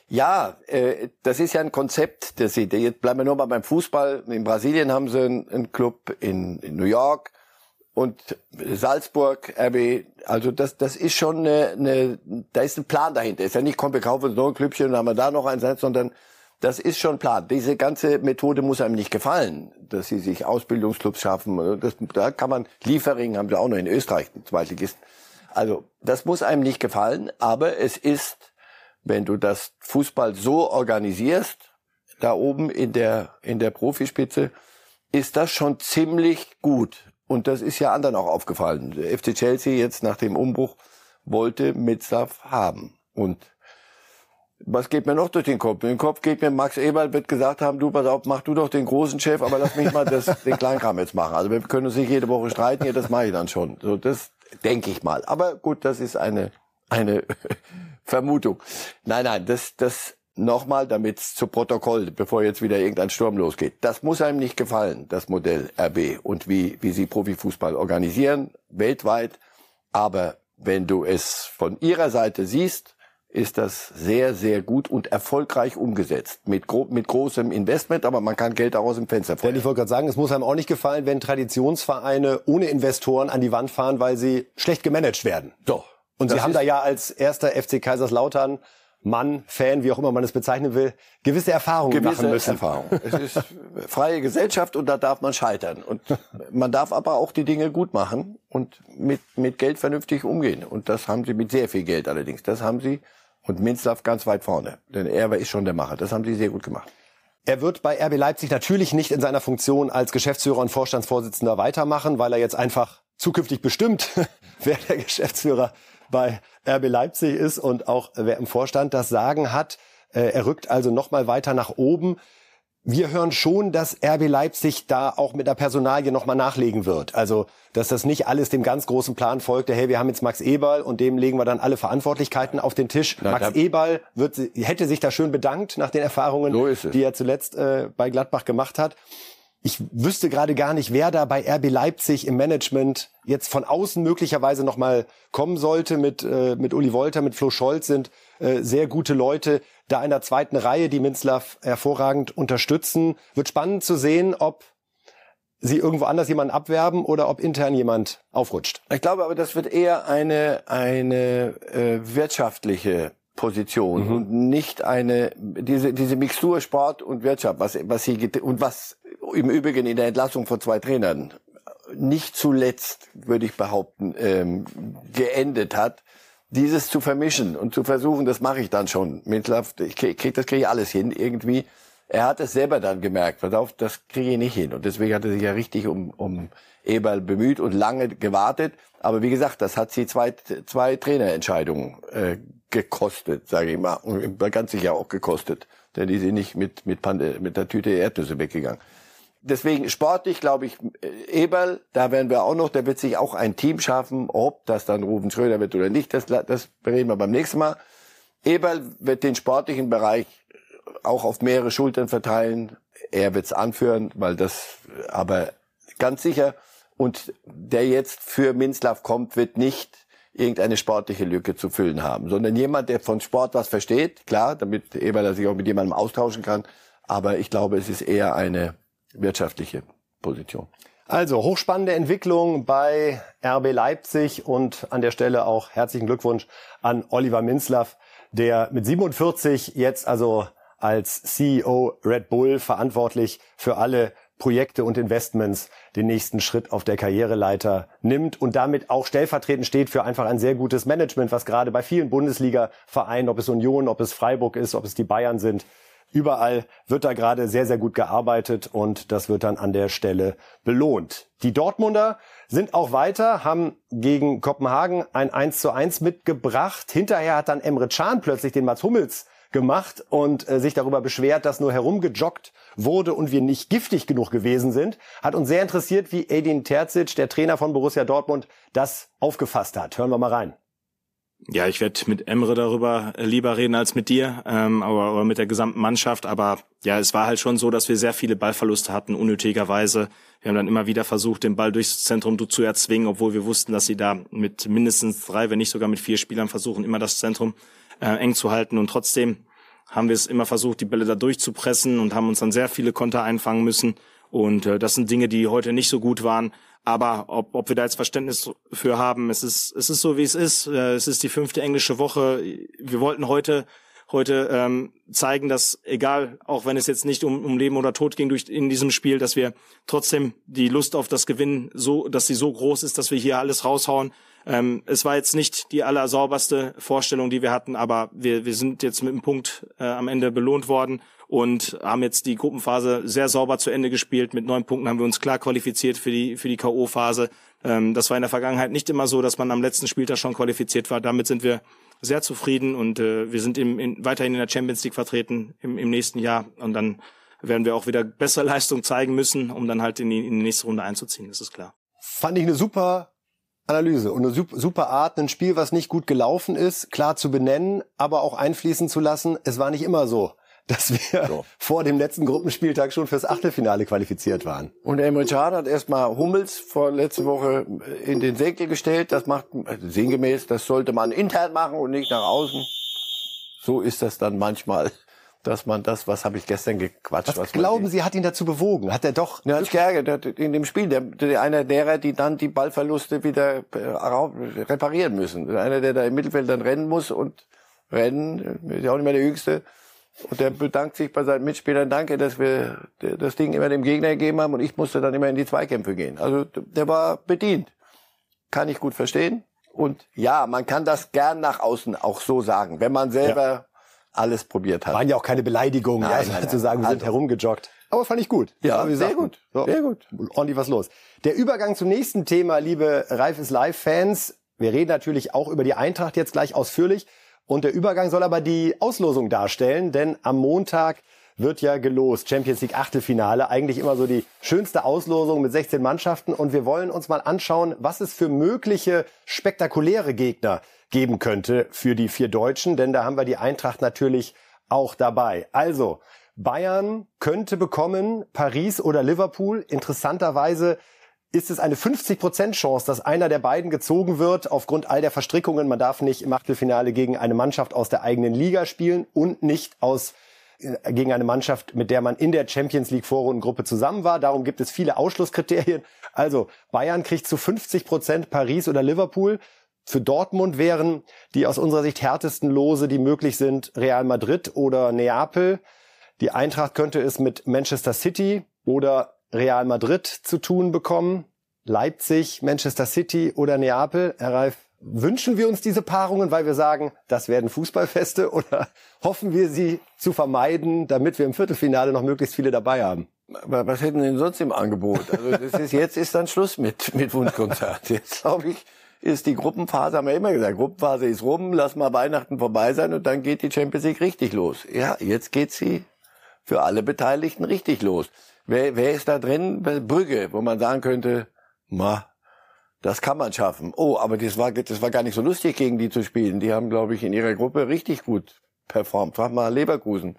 S1: Ja, äh, das ist ja ein Konzept das Sie, Jetzt bleiben wir nur mal beim Fußball. In Brasilien haben sie einen, einen Club, in, in, New York und Salzburg, RB. Also das, das ist schon eine, eine, da ist ein Plan dahinter. Ist ja nicht, komm, wir kaufen so ein Klüppchen und haben wir da noch eins, sondern das ist schon Plan. Diese ganze Methode muss einem nicht gefallen, dass sie sich Ausbildungsclubs schaffen. Das, da kann man Liefering haben sie auch noch in Österreich, ein Zweitligisten. Also das muss einem nicht gefallen, aber es ist, wenn du das Fußball so organisierst, da oben in der in der Profispitze, ist das schon ziemlich gut. Und das ist ja anderen auch aufgefallen. Der FC Chelsea jetzt nach dem Umbruch wollte Mitzlaff haben. Und was geht mir noch durch den Kopf? In den Kopf geht mir, Max Eberl wird gesagt haben, du, pass auf, mach du doch den großen Chef, aber lass mich mal das, <laughs> den Kleinkram jetzt machen. Also wir können uns nicht jede Woche streiten, ja, das mache ich dann schon. So, das denke ich mal. Aber gut, das ist eine, eine <laughs> Vermutung. Nein, nein, das, das nochmal, damit zu Protokoll, bevor jetzt wieder irgendein Sturm losgeht. Das muss einem nicht gefallen, das Modell RB und wie, wie sie Profifußball organisieren, weltweit. Aber wenn du es von ihrer Seite siehst, ist das sehr, sehr gut und erfolgreich umgesetzt. Mit, gro mit großem Investment, aber man kann Geld auch aus dem Fenster
S2: feuern. ich wollte gerade sagen, es muss einem auch nicht gefallen, wenn Traditionsvereine ohne Investoren an die Wand fahren, weil sie schlecht gemanagt werden.
S1: Doch.
S2: Und Sie haben da ja als erster FC Kaiserslautern Mann, Fan, wie auch immer man es bezeichnen will, gewisse Erfahrungen gewisse machen müssen.
S1: Erfahrung. Es ist freie Gesellschaft und da darf man scheitern. Und man darf aber auch die Dinge gut machen und mit, mit Geld vernünftig umgehen. Und das haben sie mit sehr viel Geld allerdings. Das haben sie und Minzlaff ganz weit vorne. Denn er ist schon der Macher. Das haben sie sehr gut gemacht.
S2: Er wird bei RB Leipzig natürlich nicht in seiner Funktion als Geschäftsführer und Vorstandsvorsitzender weitermachen, weil er jetzt einfach zukünftig bestimmt, <laughs> wer der Geschäftsführer bei RB Leipzig ist und auch wer im Vorstand das Sagen hat. Äh, er rückt also noch mal weiter nach oben. Wir hören schon, dass RB Leipzig da auch mit der Personalie nochmal nachlegen wird. Also, dass das nicht alles dem ganz großen Plan folgte, hey, wir haben jetzt Max Eberl und dem legen wir dann alle Verantwortlichkeiten auf den Tisch. Na, Max Eberl wird, hätte sich da schön bedankt nach den Erfahrungen, so die er zuletzt äh, bei Gladbach gemacht hat. Ich wüsste gerade gar nicht, wer da bei RB Leipzig im Management jetzt von außen möglicherweise nochmal kommen sollte. Mit, äh, mit Uli Wolter, mit Flo Scholz sind äh, sehr gute Leute da in der zweiten Reihe, die Minzlaff hervorragend unterstützen. Wird spannend zu sehen, ob sie irgendwo anders jemanden abwerben oder ob intern jemand aufrutscht.
S1: Ich glaube aber, das wird eher eine, eine äh, wirtschaftliche Position mhm. und nicht eine diese diese Mixtur Sport und Wirtschaft, was was sie und was im Übrigen in der Entlassung von zwei Trainern nicht zuletzt würde ich behaupten ähm, geendet hat, dieses zu vermischen und zu versuchen, das mache ich dann schon. Minzlaff, ich krieg, das kriege ich alles hin irgendwie. Er hat es selber dann gemerkt, pass auf, das kriege ich nicht hin und deswegen hat er sich ja richtig um um Eberl bemüht und lange gewartet. Aber wie gesagt, das hat sie zwei zwei Trainerentscheidungen äh, gekostet, sage ich mal. Und ganz sicher auch gekostet. Denn die sind nicht mit, mit, Pande, mit der Tüte Erdnüsse weggegangen. Deswegen sportlich, glaube ich, Eberl, da werden wir auch noch, der wird sich auch ein Team schaffen, ob das dann Ruben Schröder wird oder nicht, das, das reden wir beim nächsten Mal. Eberl wird den sportlichen Bereich auch auf mehrere Schultern verteilen. Er wird's anführen, weil das, aber ganz sicher. Und der jetzt für Minzlaff kommt, wird nicht irgendeine sportliche Lücke zu füllen haben, sondern jemand, der von Sport was versteht, klar, damit Eberler sich auch mit jemandem austauschen kann, aber ich glaube, es ist eher eine wirtschaftliche Position.
S2: Also hochspannende Entwicklung bei RB Leipzig und an der Stelle auch herzlichen Glückwunsch an Oliver Minzlaff, der mit 47 jetzt also als CEO Red Bull verantwortlich für alle Projekte und Investments den nächsten Schritt auf der Karriereleiter nimmt und damit auch stellvertretend steht für einfach ein sehr gutes Management, was gerade bei vielen Bundesliga-Vereinen, ob es Union, ob es Freiburg ist, ob es die Bayern sind, überall wird da gerade sehr, sehr gut gearbeitet und das wird dann an der Stelle belohnt. Die Dortmunder sind auch weiter, haben gegen Kopenhagen ein 1 zu 1 mitgebracht. Hinterher hat dann Emre Can plötzlich den Mats Hummels gemacht und äh, sich darüber beschwert, dass nur herumgejoggt wurde und wir nicht giftig genug gewesen sind. Hat uns sehr interessiert, wie Edin Terzic, der Trainer von Borussia Dortmund, das aufgefasst hat. Hören wir mal rein.
S5: Ja, ich werde mit Emre darüber lieber reden als mit dir, ähm, aber, aber mit der gesamten Mannschaft. Aber ja, es war halt schon so, dass wir sehr viele Ballverluste hatten, unnötigerweise. Wir haben dann immer wieder versucht, den Ball durchs Zentrum zu erzwingen, obwohl wir wussten, dass sie da mit mindestens drei, wenn nicht sogar mit vier Spielern versuchen, immer das Zentrum äh, eng zu halten. Und trotzdem haben wir es immer versucht, die Bälle da durchzupressen und haben uns dann sehr viele Konter einfangen müssen. Und äh, das sind Dinge, die heute nicht so gut waren. Aber ob, ob wir da jetzt Verständnis für haben, es ist, es ist so, wie es ist. Äh, es ist die fünfte englische Woche. Wir wollten heute heute ähm, zeigen, dass egal, auch wenn es jetzt nicht um, um Leben oder Tod ging durch in diesem Spiel, dass wir trotzdem die Lust auf das Gewinnen so, dass sie so groß ist, dass wir hier alles raushauen. Ähm, es war jetzt nicht die allersauberste Vorstellung, die wir hatten, aber wir, wir sind jetzt mit einem Punkt äh, am Ende belohnt worden und haben jetzt die Gruppenphase sehr sauber zu Ende gespielt. Mit neun Punkten haben wir uns klar qualifiziert für die, für die K.O.-Phase. Ähm, das war in der Vergangenheit nicht immer so, dass man am letzten Spieltag schon qualifiziert war. Damit sind wir sehr zufrieden und äh, wir sind im, in, weiterhin in der Champions League vertreten im, im nächsten Jahr und dann werden wir auch wieder bessere <laughs> Leistung zeigen müssen, um dann halt in die, in die nächste Runde einzuziehen, das ist klar.
S2: Fand ich eine super Analyse und eine super Art, ein Spiel, was nicht gut gelaufen ist, klar zu benennen, aber auch einfließen zu lassen. Es war nicht immer so, dass wir so. vor dem letzten Gruppenspieltag schon fürs Achtelfinale qualifiziert waren.
S1: Und Emre Can hat erstmal Hummels vor letzte Woche in den Senkel gestellt. Das macht also sinngemäß, das sollte man intern machen und nicht nach außen. So ist das dann manchmal dass man das, was habe ich gestern gequatscht.
S2: Was, was glauben Sie, hat ihn dazu bewogen? Hat er doch...
S1: Ja, hat geärgert in dem Spiel. Der, der, einer derer, die dann die Ballverluste wieder äh, reparieren müssen. Einer, der da im Mittelfeld dann rennen muss und rennen, ist ja auch nicht mehr der Jüngste. Und der bedankt sich bei seinen Mitspielern, danke, dass wir das Ding immer dem Gegner gegeben haben und ich musste dann immer in die Zweikämpfe gehen. Also der war bedient. Kann ich gut verstehen. Und ja, man kann das gern nach außen auch so sagen. Wenn man selber ja alles probiert hat.
S2: Waren ja auch keine Beleidigungen, nein, also nein, zu sagen, wir also. sind herumgejoggt. Aber fand ich gut.
S1: Ja, ja sehr gut.
S2: So. Sehr gut. Ordentlich was los. Der Übergang zum nächsten Thema, liebe Reif ist Live-Fans. Wir reden natürlich auch über die Eintracht jetzt gleich ausführlich. Und der Übergang soll aber die Auslosung darstellen, denn am Montag wird ja gelost. Champions League Achtelfinale. Eigentlich immer so die schönste Auslosung mit 16 Mannschaften. Und wir wollen uns mal anschauen, was es für mögliche spektakuläre Gegner geben könnte für die vier Deutschen. Denn da haben wir die Eintracht natürlich auch dabei. Also, Bayern könnte bekommen Paris oder Liverpool. Interessanterweise ist es eine 50% Chance, dass einer der beiden gezogen wird aufgrund all der Verstrickungen. Man darf nicht im Achtelfinale gegen eine Mannschaft aus der eigenen Liga spielen und nicht aus äh, gegen eine Mannschaft, mit der man in der Champions League Vorrundengruppe zusammen war. Darum gibt es viele Ausschlusskriterien. Also Bayern kriegt zu 50 Prozent Paris oder Liverpool. Für Dortmund wären die aus unserer Sicht härtesten Lose, die möglich sind, Real Madrid oder Neapel. Die Eintracht könnte es mit Manchester City oder Real Madrid zu tun bekommen. Leipzig, Manchester City oder Neapel. Herr Reif, wünschen wir uns diese Paarungen, weil wir sagen, das werden Fußballfeste <laughs> oder hoffen wir sie zu vermeiden, damit wir im Viertelfinale noch möglichst viele dabei haben?
S1: Was hätten denn sonst im Angebot? Also das ist, jetzt ist dann Schluss mit, mit Wunschkonzert. Jetzt glaube ich, ist die Gruppenphase, haben wir immer gesagt, Gruppenphase ist rum, lass mal Weihnachten vorbei sein und dann geht die Champions League richtig los. Ja, jetzt geht sie für alle Beteiligten richtig los. Wer, wer ist da drin? Brügge, wo man sagen könnte, ma, das kann man schaffen. Oh, aber das war, das war gar nicht so lustig, gegen die zu spielen. Die haben, glaube ich, in ihrer Gruppe richtig gut performt. Frag mal Leverkusen.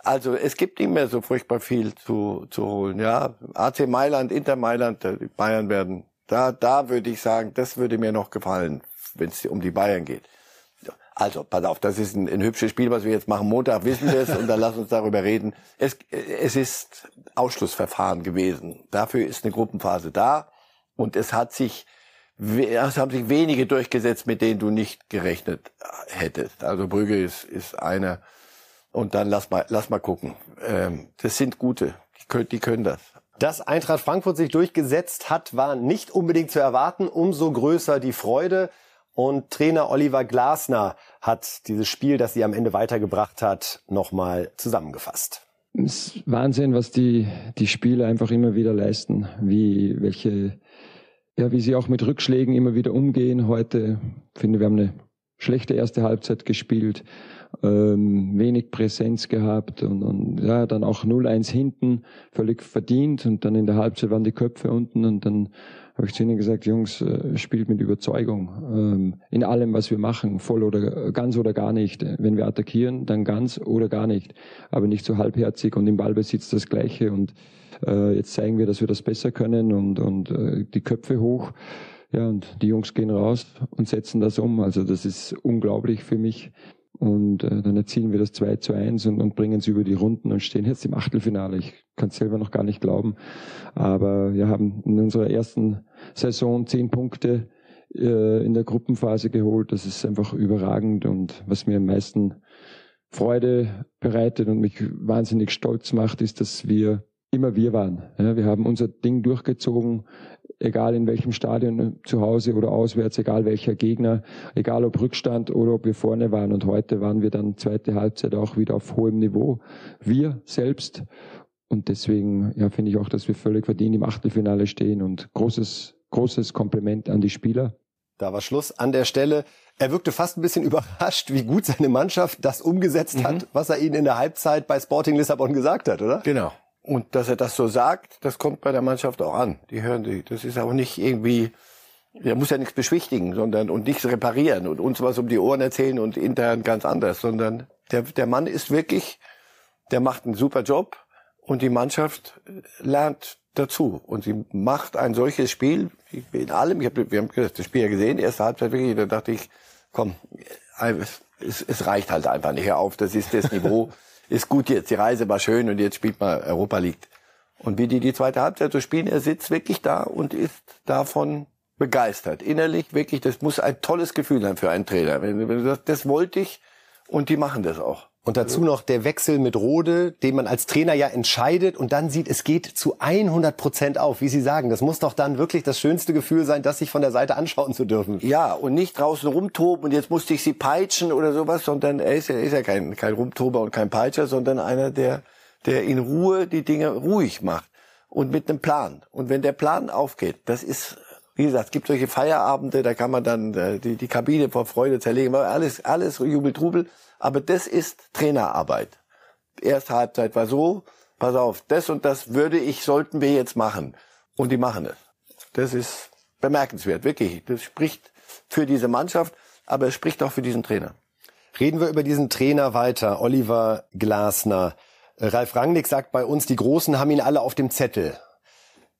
S1: Also es gibt nicht mehr so furchtbar viel zu, zu holen. Ja, AC Mailand, Inter Mailand, die Bayern werden da, da würde ich sagen, das würde mir noch gefallen, wenn es um die Bayern geht. Also, pass auf, das ist ein, ein, hübsches Spiel, was wir jetzt machen. Montag wissen wir es und dann lass uns darüber reden. Es, es ist Ausschlussverfahren gewesen. Dafür ist eine Gruppenphase da und es hat sich, es haben sich wenige durchgesetzt, mit denen du nicht gerechnet hättest. Also Brügge ist, ist einer. Und dann lass mal, lass mal gucken. Ähm, das sind gute. Die können, die können das.
S2: Dass Eintracht Frankfurt sich durchgesetzt hat, war nicht unbedingt zu erwarten. Umso größer die Freude. Und Trainer Oliver Glasner hat dieses Spiel, das sie am Ende weitergebracht hat, nochmal zusammefasst.
S6: Es ist Wahnsinn, was die, die Spieler einfach immer wieder leisten, wie, welche, ja, wie sie auch mit Rückschlägen immer wieder umgehen. Heute finde wir haben eine schlechte erste Halbzeit gespielt, ähm, wenig Präsenz gehabt und, und ja, dann auch 0-1 hinten, völlig verdient und dann in der Halbzeit waren die Köpfe unten und dann habe ich zu ihnen gesagt, Jungs, äh, spielt mit Überzeugung ähm, in allem, was wir machen, voll oder ganz oder gar nicht. Wenn wir attackieren, dann ganz oder gar nicht, aber nicht so halbherzig und im Ballbesitz das Gleiche und äh, jetzt zeigen wir, dass wir das besser können und, und äh, die Köpfe hoch. Ja, und die Jungs gehen raus und setzen das um. Also das ist unglaublich für mich. Und äh, dann erzielen wir das 2 zu 1 und, und bringen es über die Runden und stehen jetzt im Achtelfinale. Ich kann es selber noch gar nicht glauben. Aber wir haben in unserer ersten Saison zehn Punkte äh, in der Gruppenphase geholt. Das ist einfach überragend und was mir am meisten Freude bereitet und mich wahnsinnig stolz macht, ist, dass wir immer wir waren. Ja, wir haben unser Ding durchgezogen, egal in welchem Stadion, zu Hause oder auswärts, egal welcher Gegner, egal ob Rückstand oder ob wir vorne waren. Und heute waren wir dann zweite Halbzeit auch wieder auf hohem Niveau. Wir selbst. Und deswegen ja, finde ich auch, dass wir völlig verdient im Achtelfinale stehen und großes, großes Kompliment an die Spieler.
S2: Da war Schluss an der Stelle. Er wirkte fast ein bisschen <laughs> überrascht, wie gut seine Mannschaft das umgesetzt mhm. hat, was er ihnen in der Halbzeit bei Sporting Lissabon gesagt hat, oder?
S1: Genau. Und dass er das so sagt, das kommt bei der Mannschaft auch an. Die hören die. Das ist auch nicht irgendwie, er muss ja nichts beschwichtigen, sondern und nichts reparieren und uns was um die Ohren erzählen und intern ganz anders, sondern der, der Mann ist wirklich, der macht einen super Job und die Mannschaft lernt dazu. Und sie macht ein solches Spiel in allem. Ich hab, wir haben das Spiel ja gesehen, erste Halbzeit wirklich, da dachte ich, komm, es, es reicht halt einfach nicht. Auf, das ist das Niveau. <laughs> ist gut jetzt, die Reise war schön und jetzt spielt man Europa League. Und wie die die zweite Halbzeit so spielen, er sitzt wirklich da und ist davon begeistert. Innerlich wirklich, das muss ein tolles Gefühl sein für einen Trainer. Das, das wollte ich und die machen das auch.
S2: Und dazu noch der Wechsel mit Rode, den man als Trainer ja entscheidet und dann sieht, es geht zu 100 Prozent auf, wie Sie sagen. Das muss doch dann wirklich das schönste Gefühl sein, das sich von der Seite anschauen zu dürfen.
S1: Ja, und nicht draußen rumtoben und jetzt musste ich sie peitschen oder sowas, sondern er ist ja, ist ja kein, kein Rumtober und kein Peitscher, sondern einer, der, der in Ruhe die Dinge ruhig macht und mit einem Plan. Und wenn der Plan aufgeht, das ist Wie gesagt, es gibt solche Feierabende, da kann man dann äh, die, die Kabine vor Freude zerlegen. Alles, alles Jubel, Trubel. Aber das ist Trainerarbeit. Erste Halbzeit war so, pass auf, das und das würde ich, sollten wir jetzt machen. Und die machen es. Das ist bemerkenswert, wirklich. Das spricht für diese Mannschaft, aber es spricht auch für diesen Trainer.
S2: Reden wir über diesen Trainer weiter, Oliver Glasner. Ralf Rangnick sagt bei uns, die Großen haben ihn alle auf dem Zettel.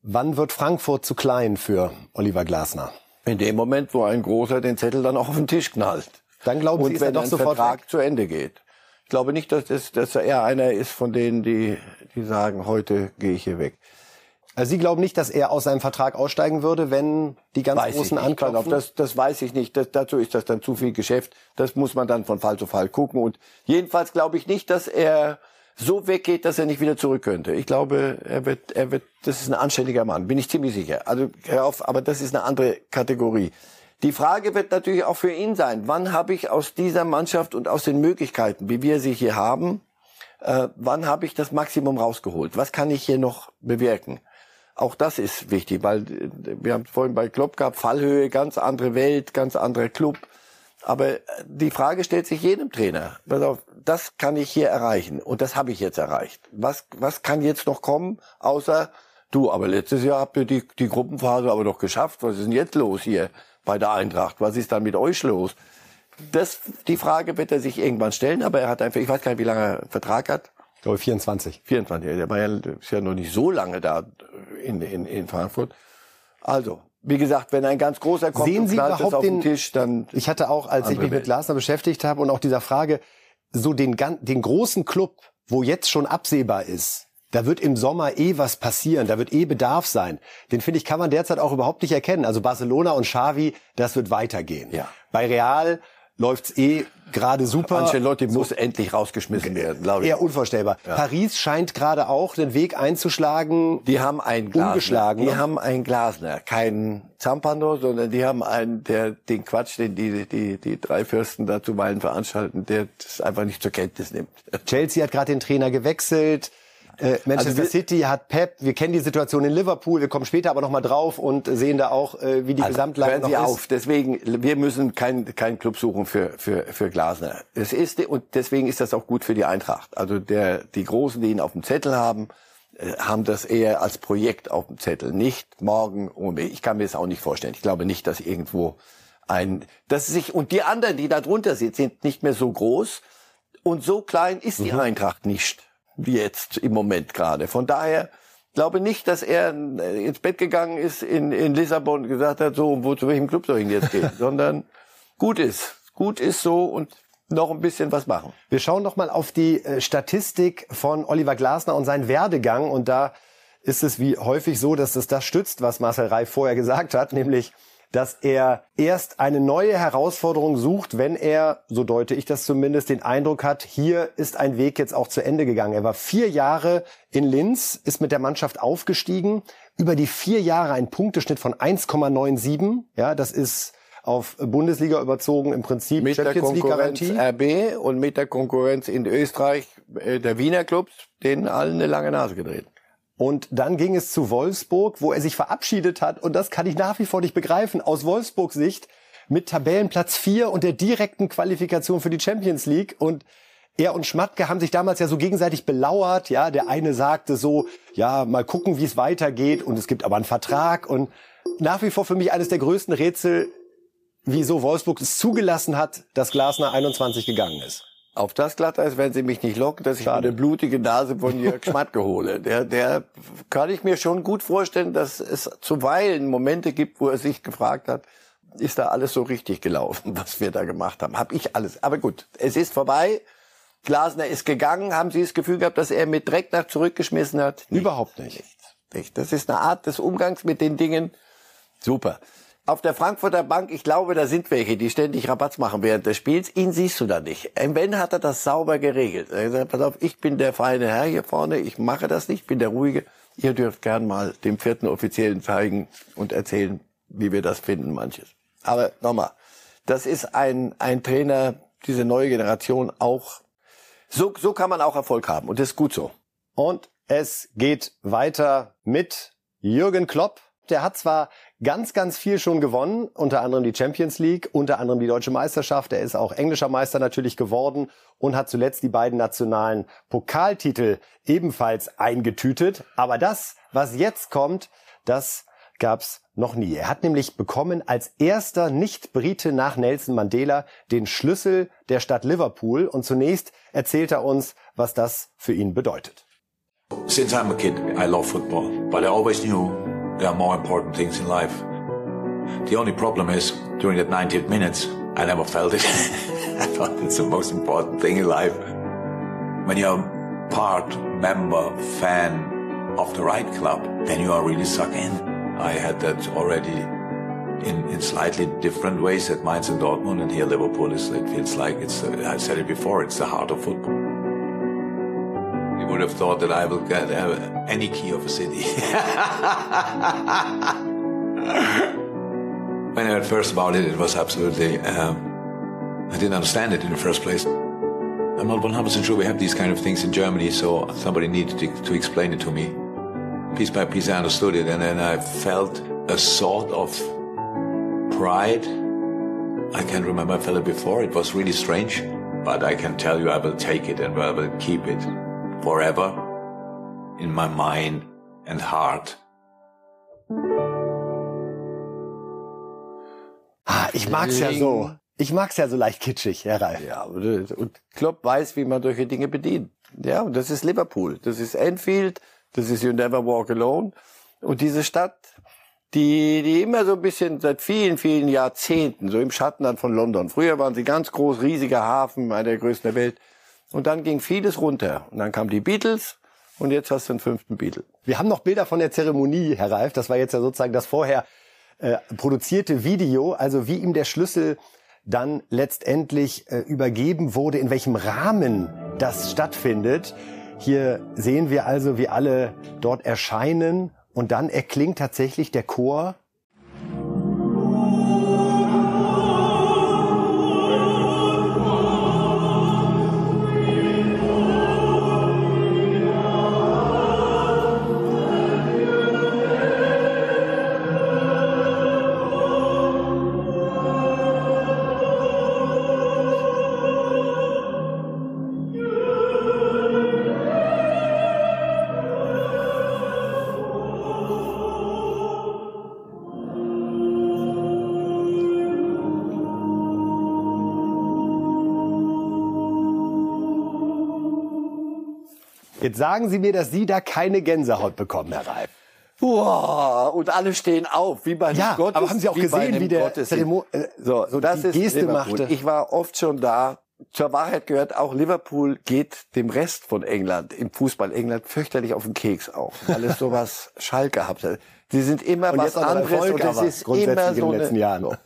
S2: Wann wird Frankfurt zu klein für Oliver Glasner?
S1: In dem Moment, wo ein Großer den Zettel dann auch auf den Tisch knallt.
S2: Dann glauben Sie,
S1: Und
S2: ist er
S1: wenn
S2: doch
S1: ein
S2: sofort
S1: Vertrag
S2: weg?
S1: zu Ende geht. Ich glaube nicht, dass, das, dass er einer ist von denen, die, die sagen, heute gehe ich hier weg.
S2: Also Sie glauben nicht, dass er aus seinem Vertrag aussteigen würde, wenn die ganz
S1: Weiß
S2: Großen
S1: auf,
S2: anklopfen?
S1: Das, das weiß ich nicht. Das, dazu ist das dann zu viel Geschäft. Das muss man dann von Fall zu Fall gucken. Und jedenfalls glaube ich nicht, dass er so weggeht, dass er nicht wieder zurück könnte. Ich glaube, er wird, er wird, das ist ein anständiger Mann, bin ich ziemlich sicher. Also hör auf, aber das ist eine andere Kategorie. Die Frage wird natürlich auch für ihn sein, wann habe ich aus dieser Mannschaft und aus den Möglichkeiten, wie wir sie hier haben, äh, wann habe ich das Maximum rausgeholt? Was kann ich hier noch bewirken? Auch das ist wichtig, weil äh, wir haben vorhin bei Klopp gehabt, Fallhöhe, ganz andere Welt, ganz anderer Club. Aber äh, die Frage stellt sich jedem Trainer. Pass auf, das kann ich hier erreichen und das habe ich jetzt erreicht. Was, was kann jetzt noch kommen, außer du, aber letztes Jahr habt ihr die, die Gruppenphase aber doch geschafft. Was ist denn jetzt los hier bei der Eintracht? Was ist dann mit euch los? Das, die Frage wird er sich irgendwann stellen, aber er hat einfach, ich weiß gar nicht, wie lange er Vertrag hat.
S2: Ich glaube 24.
S1: 24, der war ja, ist ja noch nicht so lange da in, in, in Frankfurt. Also, wie gesagt, wenn ein ganz großer kommt
S2: Sehen Sie überhaupt
S1: auf den Tisch, dann
S2: Ich hatte auch, als ich mich mit. Glasner beschäftigt habe und auch dieser Frage, so den, den großen Club, wo jetzt schon absehbar ist, da wird im Sommer eh was passieren, da wird eh Bedarf sein. Den finde ich, kann man derzeit auch überhaupt nicht erkennen. Also Barcelona und Xavi, das wird weitergehen.
S1: Ja.
S2: Bei Real läuft's eh gerade super.
S1: Ancelotti muss endlich rausgeschmissen werden, glaube ich.
S2: Eher unvorstellbar. Paris scheint gerade auch den Weg einzuschlagen.
S1: Die haben einen Glasner. Die
S2: ne?
S1: haben einen Glasner. Keinen Zampano, sondern die haben einen, der den Quatsch, den die, die, die drei Fürsten da zuweilen veranstalten, der das einfach nicht zur Kenntnis nimmt.
S2: Chelsea hat gerade den Trainer gewechselt. Äh, Manchester
S1: Also
S2: City hat Pep. Wir kennen die Situation in Liverpool. Wir kommen später aber noch mal drauf und sehen da auch, äh, wie die Gesamtlage
S1: hören
S2: noch
S1: Sie
S2: ist.
S1: auf. Deswegen, wir müssen keinen keinen Club suchen für, für, für Glasner. Es ist, und deswegen ist das auch gut für die Eintracht. Also der, die Großen, die ihn auf dem Zettel haben, äh, haben das eher als Projekt auf dem Zettel. Nicht morgen, um- ich kann mir das auch nicht vorstellen. Ich glaube nicht, dass irgendwo ein, dass sich, und die anderen, die da drunter sind, sind nicht mehr so groß. Und so klein ist die Eintracht nicht, jetzt im Moment gerade. Von daher glaube nicht, dass er äh, ins Bett gegangen ist in, in Lissabon und gesagt hat, so, wo zu welchem Club soll ich denn jetzt gehen? <laughs> Sondern gut ist. Gut ist so und noch ein bisschen was machen.
S2: Wir schauen noch mal auf die äh, Statistik von Oliver Glasner und seinen Werdegang. Und da ist es wie häufig so, dass es das stützt, was Marcel Reif vorher gesagt hat, nämlich, dass er erst eine neue Herausforderung sucht, wenn er, so deute ich das zumindest, den Eindruck hat, hier ist ein Weg jetzt auch zu Ende gegangen. Er war vier Jahre in Linz, ist mit der Mannschaft aufgestiegen, über die vier Jahre ein Punkteschnitt von 1,97. Ja, das ist auf Bundesliga überzogen im Prinzip
S1: Mit der
S2: Champions League
S1: Konkurrenz
S2: Garantie.
S1: RB und mit der Konkurrenz in Österreich äh, der Wiener Clubs, denen allen eine lange Nase gedreht.
S2: Und dann ging es zu Wolfsburg, wo er sich verabschiedet hat. Und das kann ich nach wie vor nicht begreifen. Aus Wolfsburgs Sicht mit Tabellenplatz 4 und der direkten Qualifikation für die Champions League. Und er und Schmatke haben sich damals ja so gegenseitig belauert. Ja, der eine sagte so, ja, mal gucken, wie es weitergeht. Und es gibt aber einen Vertrag. Und nach wie vor für mich eines der größten Rätsel, wieso Wolfsburg es zugelassen hat, dass Glasner 21 gegangen ist.
S1: Auf das Glatteis werden Sie mich nicht locken, dass ich eine blutige Nase von Jörg Schmatke hole. Der, der kann ich mir schon gut vorstellen, dass es zuweilen Momente gibt, wo er sich gefragt hat, ist da alles so richtig gelaufen, <laughs> was wir da gemacht haben? Hab ich alles. Aber gut, es ist vorbei. Glasner ist gegangen. Haben Sie das Gefühl gehabt, dass er mit Dreck nach zurückgeschmissen hat?
S2: Überhaupt nicht.
S1: Nicht. Das ist eine Art des Umgangs mit den Dingen. Super. Auf der Frankfurter Bank, ich glaube, da sind welche, die ständig Rabatz machen während des Spiels. Ihn siehst du da nicht. Ben hat er das sauber geregelt. Er gesagt, pass auf, ich bin der feine Herr hier vorne, ich mache das nicht, bin der Ruhige. Ihr dürft gern mal dem vierten Offiziellen zeigen und erzählen, wie wir das finden, manches. Aber nochmal, das ist ein, ein Trainer, diese neue Generation auch. So, so kann man auch Erfolg haben und das ist gut so.
S2: Und es geht weiter mit Jürgen Klopp. Der hat zwar ganz, ganz viel schon gewonnen, unter anderem die Champions League, unter anderem die Deutsche Meisterschaft. Er ist auch englischer Meister natürlich geworden und hat zuletzt die beiden nationalen Pokaltitel ebenfalls eingetütet. Aber das, was jetzt kommt, das gab's noch nie. Er hat nämlich bekommen als erster Nicht-Brite nach Nelson Mandela den Schlüssel der Stadt Liverpool und zunächst erzählt er uns, was das für ihn bedeutet.
S7: Since I'm a kid, I love football, but I always knew there are more important things in life. The only problem is, during that 90 minutes, I never felt it. <laughs> I thought it's the most important thing in life. When you're part, member, fan of the right club, then you are really sucked in. I had that already in, in slightly different ways at Mainz and Dortmund, and here Liverpool is, it feels like it's, I said it before, it's the heart of football. You would have thought that I will get uh, any key of a city. <laughs> when I heard first about it, it was absolutely, um, I didn't understand it in the first place. I'm not 100% sure we have these kind of things in Germany, so somebody needed to, to explain it to me piece by piece I understood it and then I felt a sort of pride. I can't remember I felt it before. It was really strange, but I can tell you I will take it and I will keep it forever in my mind and heart.
S2: Ah, ich mag's ja so. Ich mag's ja so leicht kitschig, Herr Ralf.
S1: Ja, und Klopp weiß, wie man solche Dinge bedient. Ja, und das ist Liverpool. Das ist Enfield. Das ist You Never Walk Alone. Und diese Stadt, die, die immer so ein bisschen seit vielen, vielen Jahrzehnten so im Schatten dann von London. Früher waren sie ganz groß, riesiger Hafen, einer der größten der Welt. Und dann ging vieles runter. Und dann kamen die Beatles. Und jetzt hast du den fünften Beatle.
S2: Wir haben noch Bilder von der Zeremonie, Herr Reif. Das war jetzt ja sozusagen das vorher äh, produzierte Video. Also wie ihm der Schlüssel dann letztendlich äh, übergeben wurde, in welchem Rahmen das stattfindet. Hier sehen wir also, wie alle dort erscheinen und dann erklingt tatsächlich der Chor Jetzt sagen Sie mir, dass Sie da keine Gänsehaut bekommen, Herr Reif.
S1: Wow, und alle stehen auf, wie bei
S2: ja,
S1: Gottes,
S2: aber haben Sie auch
S1: wie
S2: gesehen, wie der Zeremo äh,
S1: so, so das
S2: die
S1: ist
S2: Geste
S1: Liverpool.
S2: machte?
S1: Ich war oft schon da. Zur Wahrheit gehört auch Liverpool geht dem Rest von England im Fußball England fürchterlich auf den Keks auch, weil es sowas <laughs> Schalke hat. Die sind immer
S2: Und
S1: was anderes
S2: Erfolg,
S1: und es ist immer
S2: in
S1: so
S2: den letzten
S1: eine,
S2: Jahren.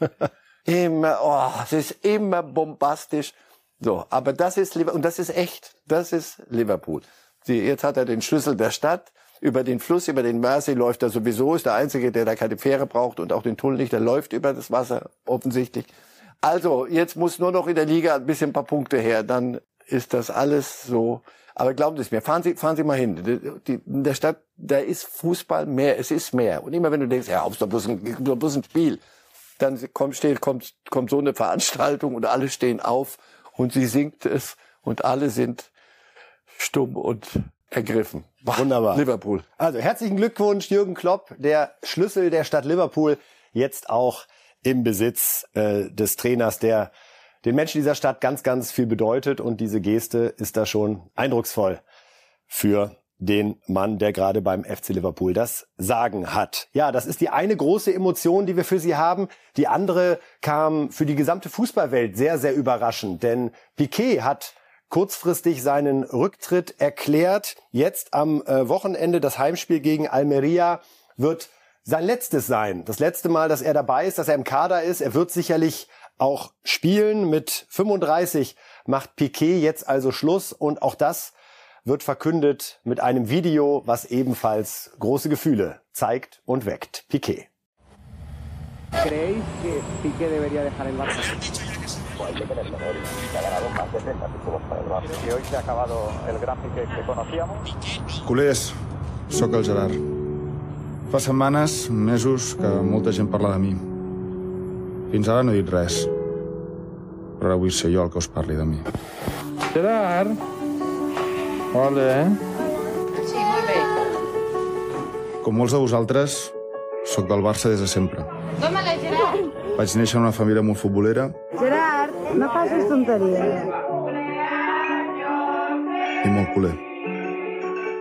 S1: immer, oh, es ist immer bombastisch. So, aber das ist Liverpool und das ist echt, das ist Liverpool. Sie, jetzt hat er den Schlüssel der Stadt. Über den Fluss, über den Mersey läuft er sowieso, ist der Einzige, der da keine Fähre braucht und auch den Tunnel nicht, der läuft über das Wasser, offensichtlich. Also, jetzt muss nur noch in der Liga ein bisschen ein paar Punkte her, dann ist das alles so. Aber glauben Sie es mir, fahren Sie, fahren Sie mal hin. Die, in der Stadt, da ist Fußball mehr, es ist mehr. Und immer wenn du denkst, ja, ist doch bloß ein, bloß ein Spiel, dann kommt, steht, kommt, kommt so eine Veranstaltung und alle stehen auf und sie singt es und alle sind stumm und ergriffen.
S2: Wunderbar.
S1: Liverpool.
S2: Also herzlichen Glückwunsch, Jürgen Klopp, der Schlüssel der Stadt Liverpool, jetzt auch im Besitz äh, des Trainers, der den Menschen dieser Stadt ganz, ganz viel bedeutet. Und diese Geste ist da schon eindrucksvoll für den Mann, der gerade beim FC Liverpool das Sagen hat. Ja, das ist die eine große Emotion, die wir für Sie haben. Die andere kam für die gesamte Fußballwelt sehr, sehr überraschend, denn Piquet hat kurzfristig seinen Rücktritt erklärt. Jetzt am äh, Wochenende das Heimspiel gegen Almeria wird sein letztes sein. Das letzte Mal, dass er dabei ist, dass er im Kader ist. Er wird sicherlich auch spielen. Mit 35 macht Piquet jetzt also Schluss und auch das wird verkündet mit einem Video, was ebenfalls große Gefühle zeigt und weckt. Piquet.
S8: Culers, sóc el Gerard. Fa setmanes, mesos, que molta gent parla de mi. Fins ara no he dit res. Però ara vull ser jo el que us parli de mi.
S9: Gerard? Hola.
S10: Sí, molt bé.
S8: Com molts de vosaltres, sóc del Barça des de sempre.
S10: Toma-la, Gerard.
S8: Vaig néixer en una família molt futbolera
S10: Gerard, no facis tonteries.
S8: i molt culer.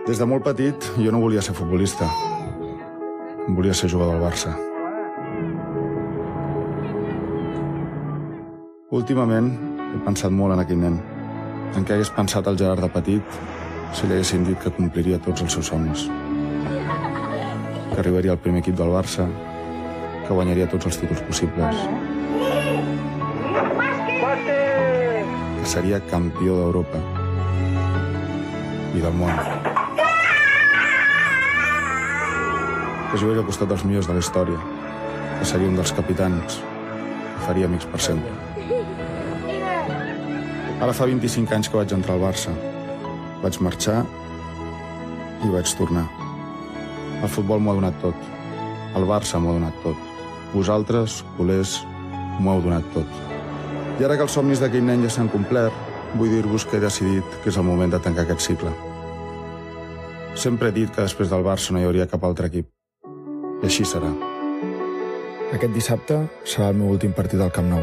S8: Des de molt petit jo no volia ser futbolista. Volia ser jugador del Barça. Últimament he pensat molt en aquell nen. En què hagués pensat el Gerard de petit si li haguessin dit que compliria tots els seus somnis. Que arribaria al primer equip del Barça, que guanyaria tots els títols possibles. Seria campió d'Europa i del món. Que jugaria al costat dels millors de la història. Que seria un dels capitans. Que faria amics per sempre. Ara fa 25 anys que vaig entrar al Barça. Vaig marxar i vaig tornar. El futbol m'ho ha donat tot. El Barça m'ho ha donat tot. Vosaltres, culers, m'ho heu donat tot. I ara que els somnis d'aquell nen ja s'han complert, vull dir-vos que he decidit que és el moment de tancar aquest cicle. Sempre he dit que després del Barça no hi hauria cap altre equip. I així serà. Aquest dissabte serà el meu últim partit al Camp Nou.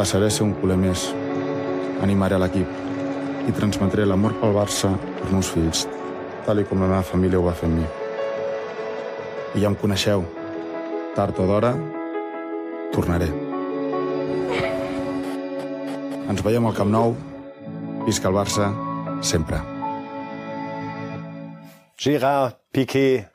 S8: Passaré a ser un culer més. Animaré l'equip i transmetré l'amor pel Barça als meus fills, tal i com la meva família ho va fer amb mi. I ja em coneixeu. Tard o d'hora, tornaré. Ens veiem al Camp Nou. Visca el Barça, sempre.
S2: Gérard Piquet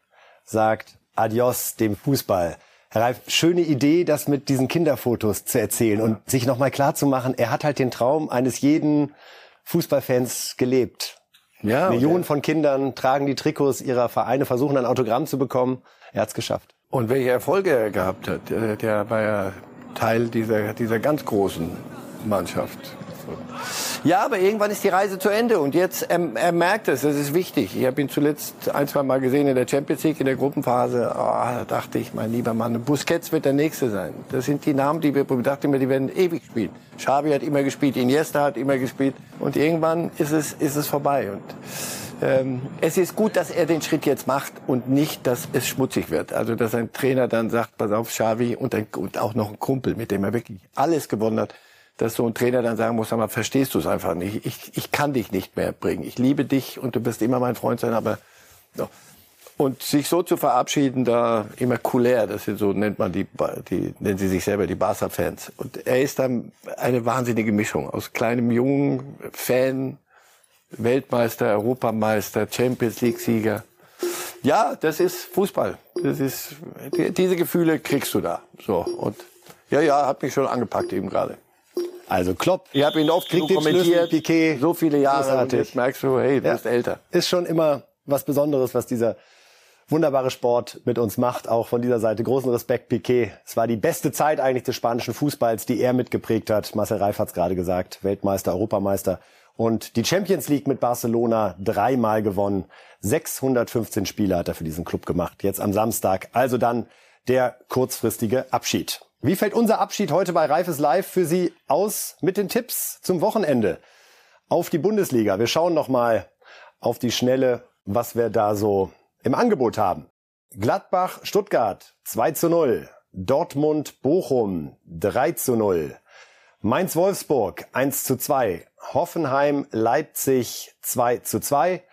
S2: sagt Adios dem Fußball. Herr Reif, schöne Idee, das mit diesen Kinderfotos zu erzählen und sich nochmal klar zu machen, er hat halt den Traum eines jeden Fußballfans gelebt.
S1: Ja,
S2: Millionen von Kindern tragen die Trikots ihrer Vereine, versuchen ein Autogramm zu bekommen. Er hat's geschafft.
S1: Und welche Erfolge er gehabt hat. Der, der war ja Teil dieser, dieser ganz großen Mannschaft. Ja, aber irgendwann ist die Reise zu Ende und jetzt er, er merkt es, das ist wichtig. Ich habe ihn zuletzt ein, zwei Mal gesehen in der Champions League in der Gruppenphase. Oh, da dachte ich, mein lieber Mann, Busquets wird der nächste sein. Das sind die Namen, die wir ich dachte immer, die werden ewig spielen. Xavi hat immer gespielt, Iniesta hat immer gespielt und irgendwann ist es ist es vorbei und ähm, es ist gut, dass er den Schritt jetzt macht und nicht, dass es schmutzig wird. Also, dass ein Trainer dann sagt, pass auf, Xavi und, ein, und auch noch ein Kumpel, mit dem er wirklich alles gewonnen hat, dass so ein Trainer dann sagen muss, sag mal, verstehst du es einfach nicht. Ich, ich kann dich nicht mehr bringen. Ich liebe dich und du wirst immer mein Freund sein, aber so. Und sich so zu verabschieden, da immer couleur, das ist so nennt man die, die nennen sie sich selber die Barca-Fans. Und er ist dann eine wahnsinnige Mischung aus kleinem jungen Fan, Weltmeister, Europameister, Champions League-Sieger. Ja, das ist Fußball. Das ist die, diese Gefühle kriegst du da. So und ja, ja, hat mich schon angepackt eben gerade.
S2: Also Klopp.
S1: Ich habe ihn oft
S2: kriegt den Schlüssel,
S1: kommentiert,
S2: Piquet.
S1: so viele Jahre.
S2: Großartig.
S1: Und jetzt merkst du, hey, du
S2: Ja.
S1: bist älter.
S2: Ist schon immer was Besonderes, was dieser wunderbare Sport mit uns macht. Auch von dieser Seite großen Respekt, Piquet. Es war die beste Zeit eigentlich des spanischen Fußballs, die er mitgeprägt hat. Marcel Reif hat es gerade gesagt. Weltmeister, Europameister. Und die Champions League mit Barcelona dreimal gewonnen. 615 Spiele hat er für diesen Club gemacht. Jetzt am Samstag. Also dann der kurzfristige Abschied. Wie fällt unser Abschied heute bei Reifes Live für Sie aus mit den Tipps zum Wochenende? Auf die Bundesliga. Wir schauen noch mal auf die Schnelle, was wir da so im Angebot haben. Gladbach, Stuttgart 2 zu 0. Dortmund, Bochum 3 zu 0. Mainz, Wolfsburg 1 zu 2. Hoffenheim, Leipzig 2 zu 2.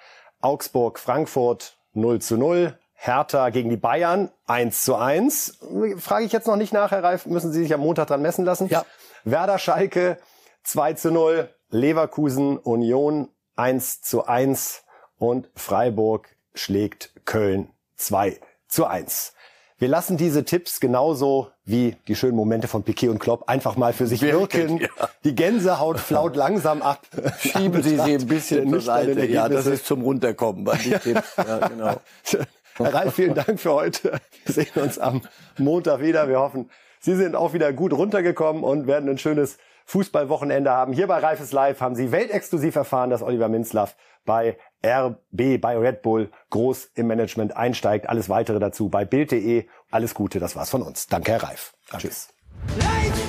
S2: Augsburg, Frankfurt 0 zu 0. Hertha gegen die Bayern 1 zu 1. Frage ich jetzt noch nicht nach, Herr Reif, müssen Sie sich am Montag dran messen lassen?
S1: Ja.
S2: Werder Schalke 2 zu 0. Leverkusen Union 1 zu 1. Und Freiburg schlägt Köln 2 zu 1. Wir lassen diese Tipps genauso wie die schönen Momente von Piquet und Klopp einfach mal für sich wirken.
S1: Ja.
S2: Die Gänsehaut flaut langsam ab.
S1: Schieben Sie sie ein bisschen zur Seite. Ja, das ist zum Runterkommen bei den Tipps. Ja, genau. <laughs>
S2: Herr Ralf, vielen Dank für heute. Wir sehen uns am Montag wieder. Wir hoffen, Sie sind auch wieder gut runtergekommen und werden ein schönes Fußballwochenende haben. Hier bei Reifes Live haben Sie weltexklusiv erfahren, dass Oliver Minzlaff bei RB bei Red Bull groß im Management einsteigt. Alles weitere dazu bei Bild.de. Alles Gute, das war's von uns. Danke, Herr Reif. Tschüss.
S11: Life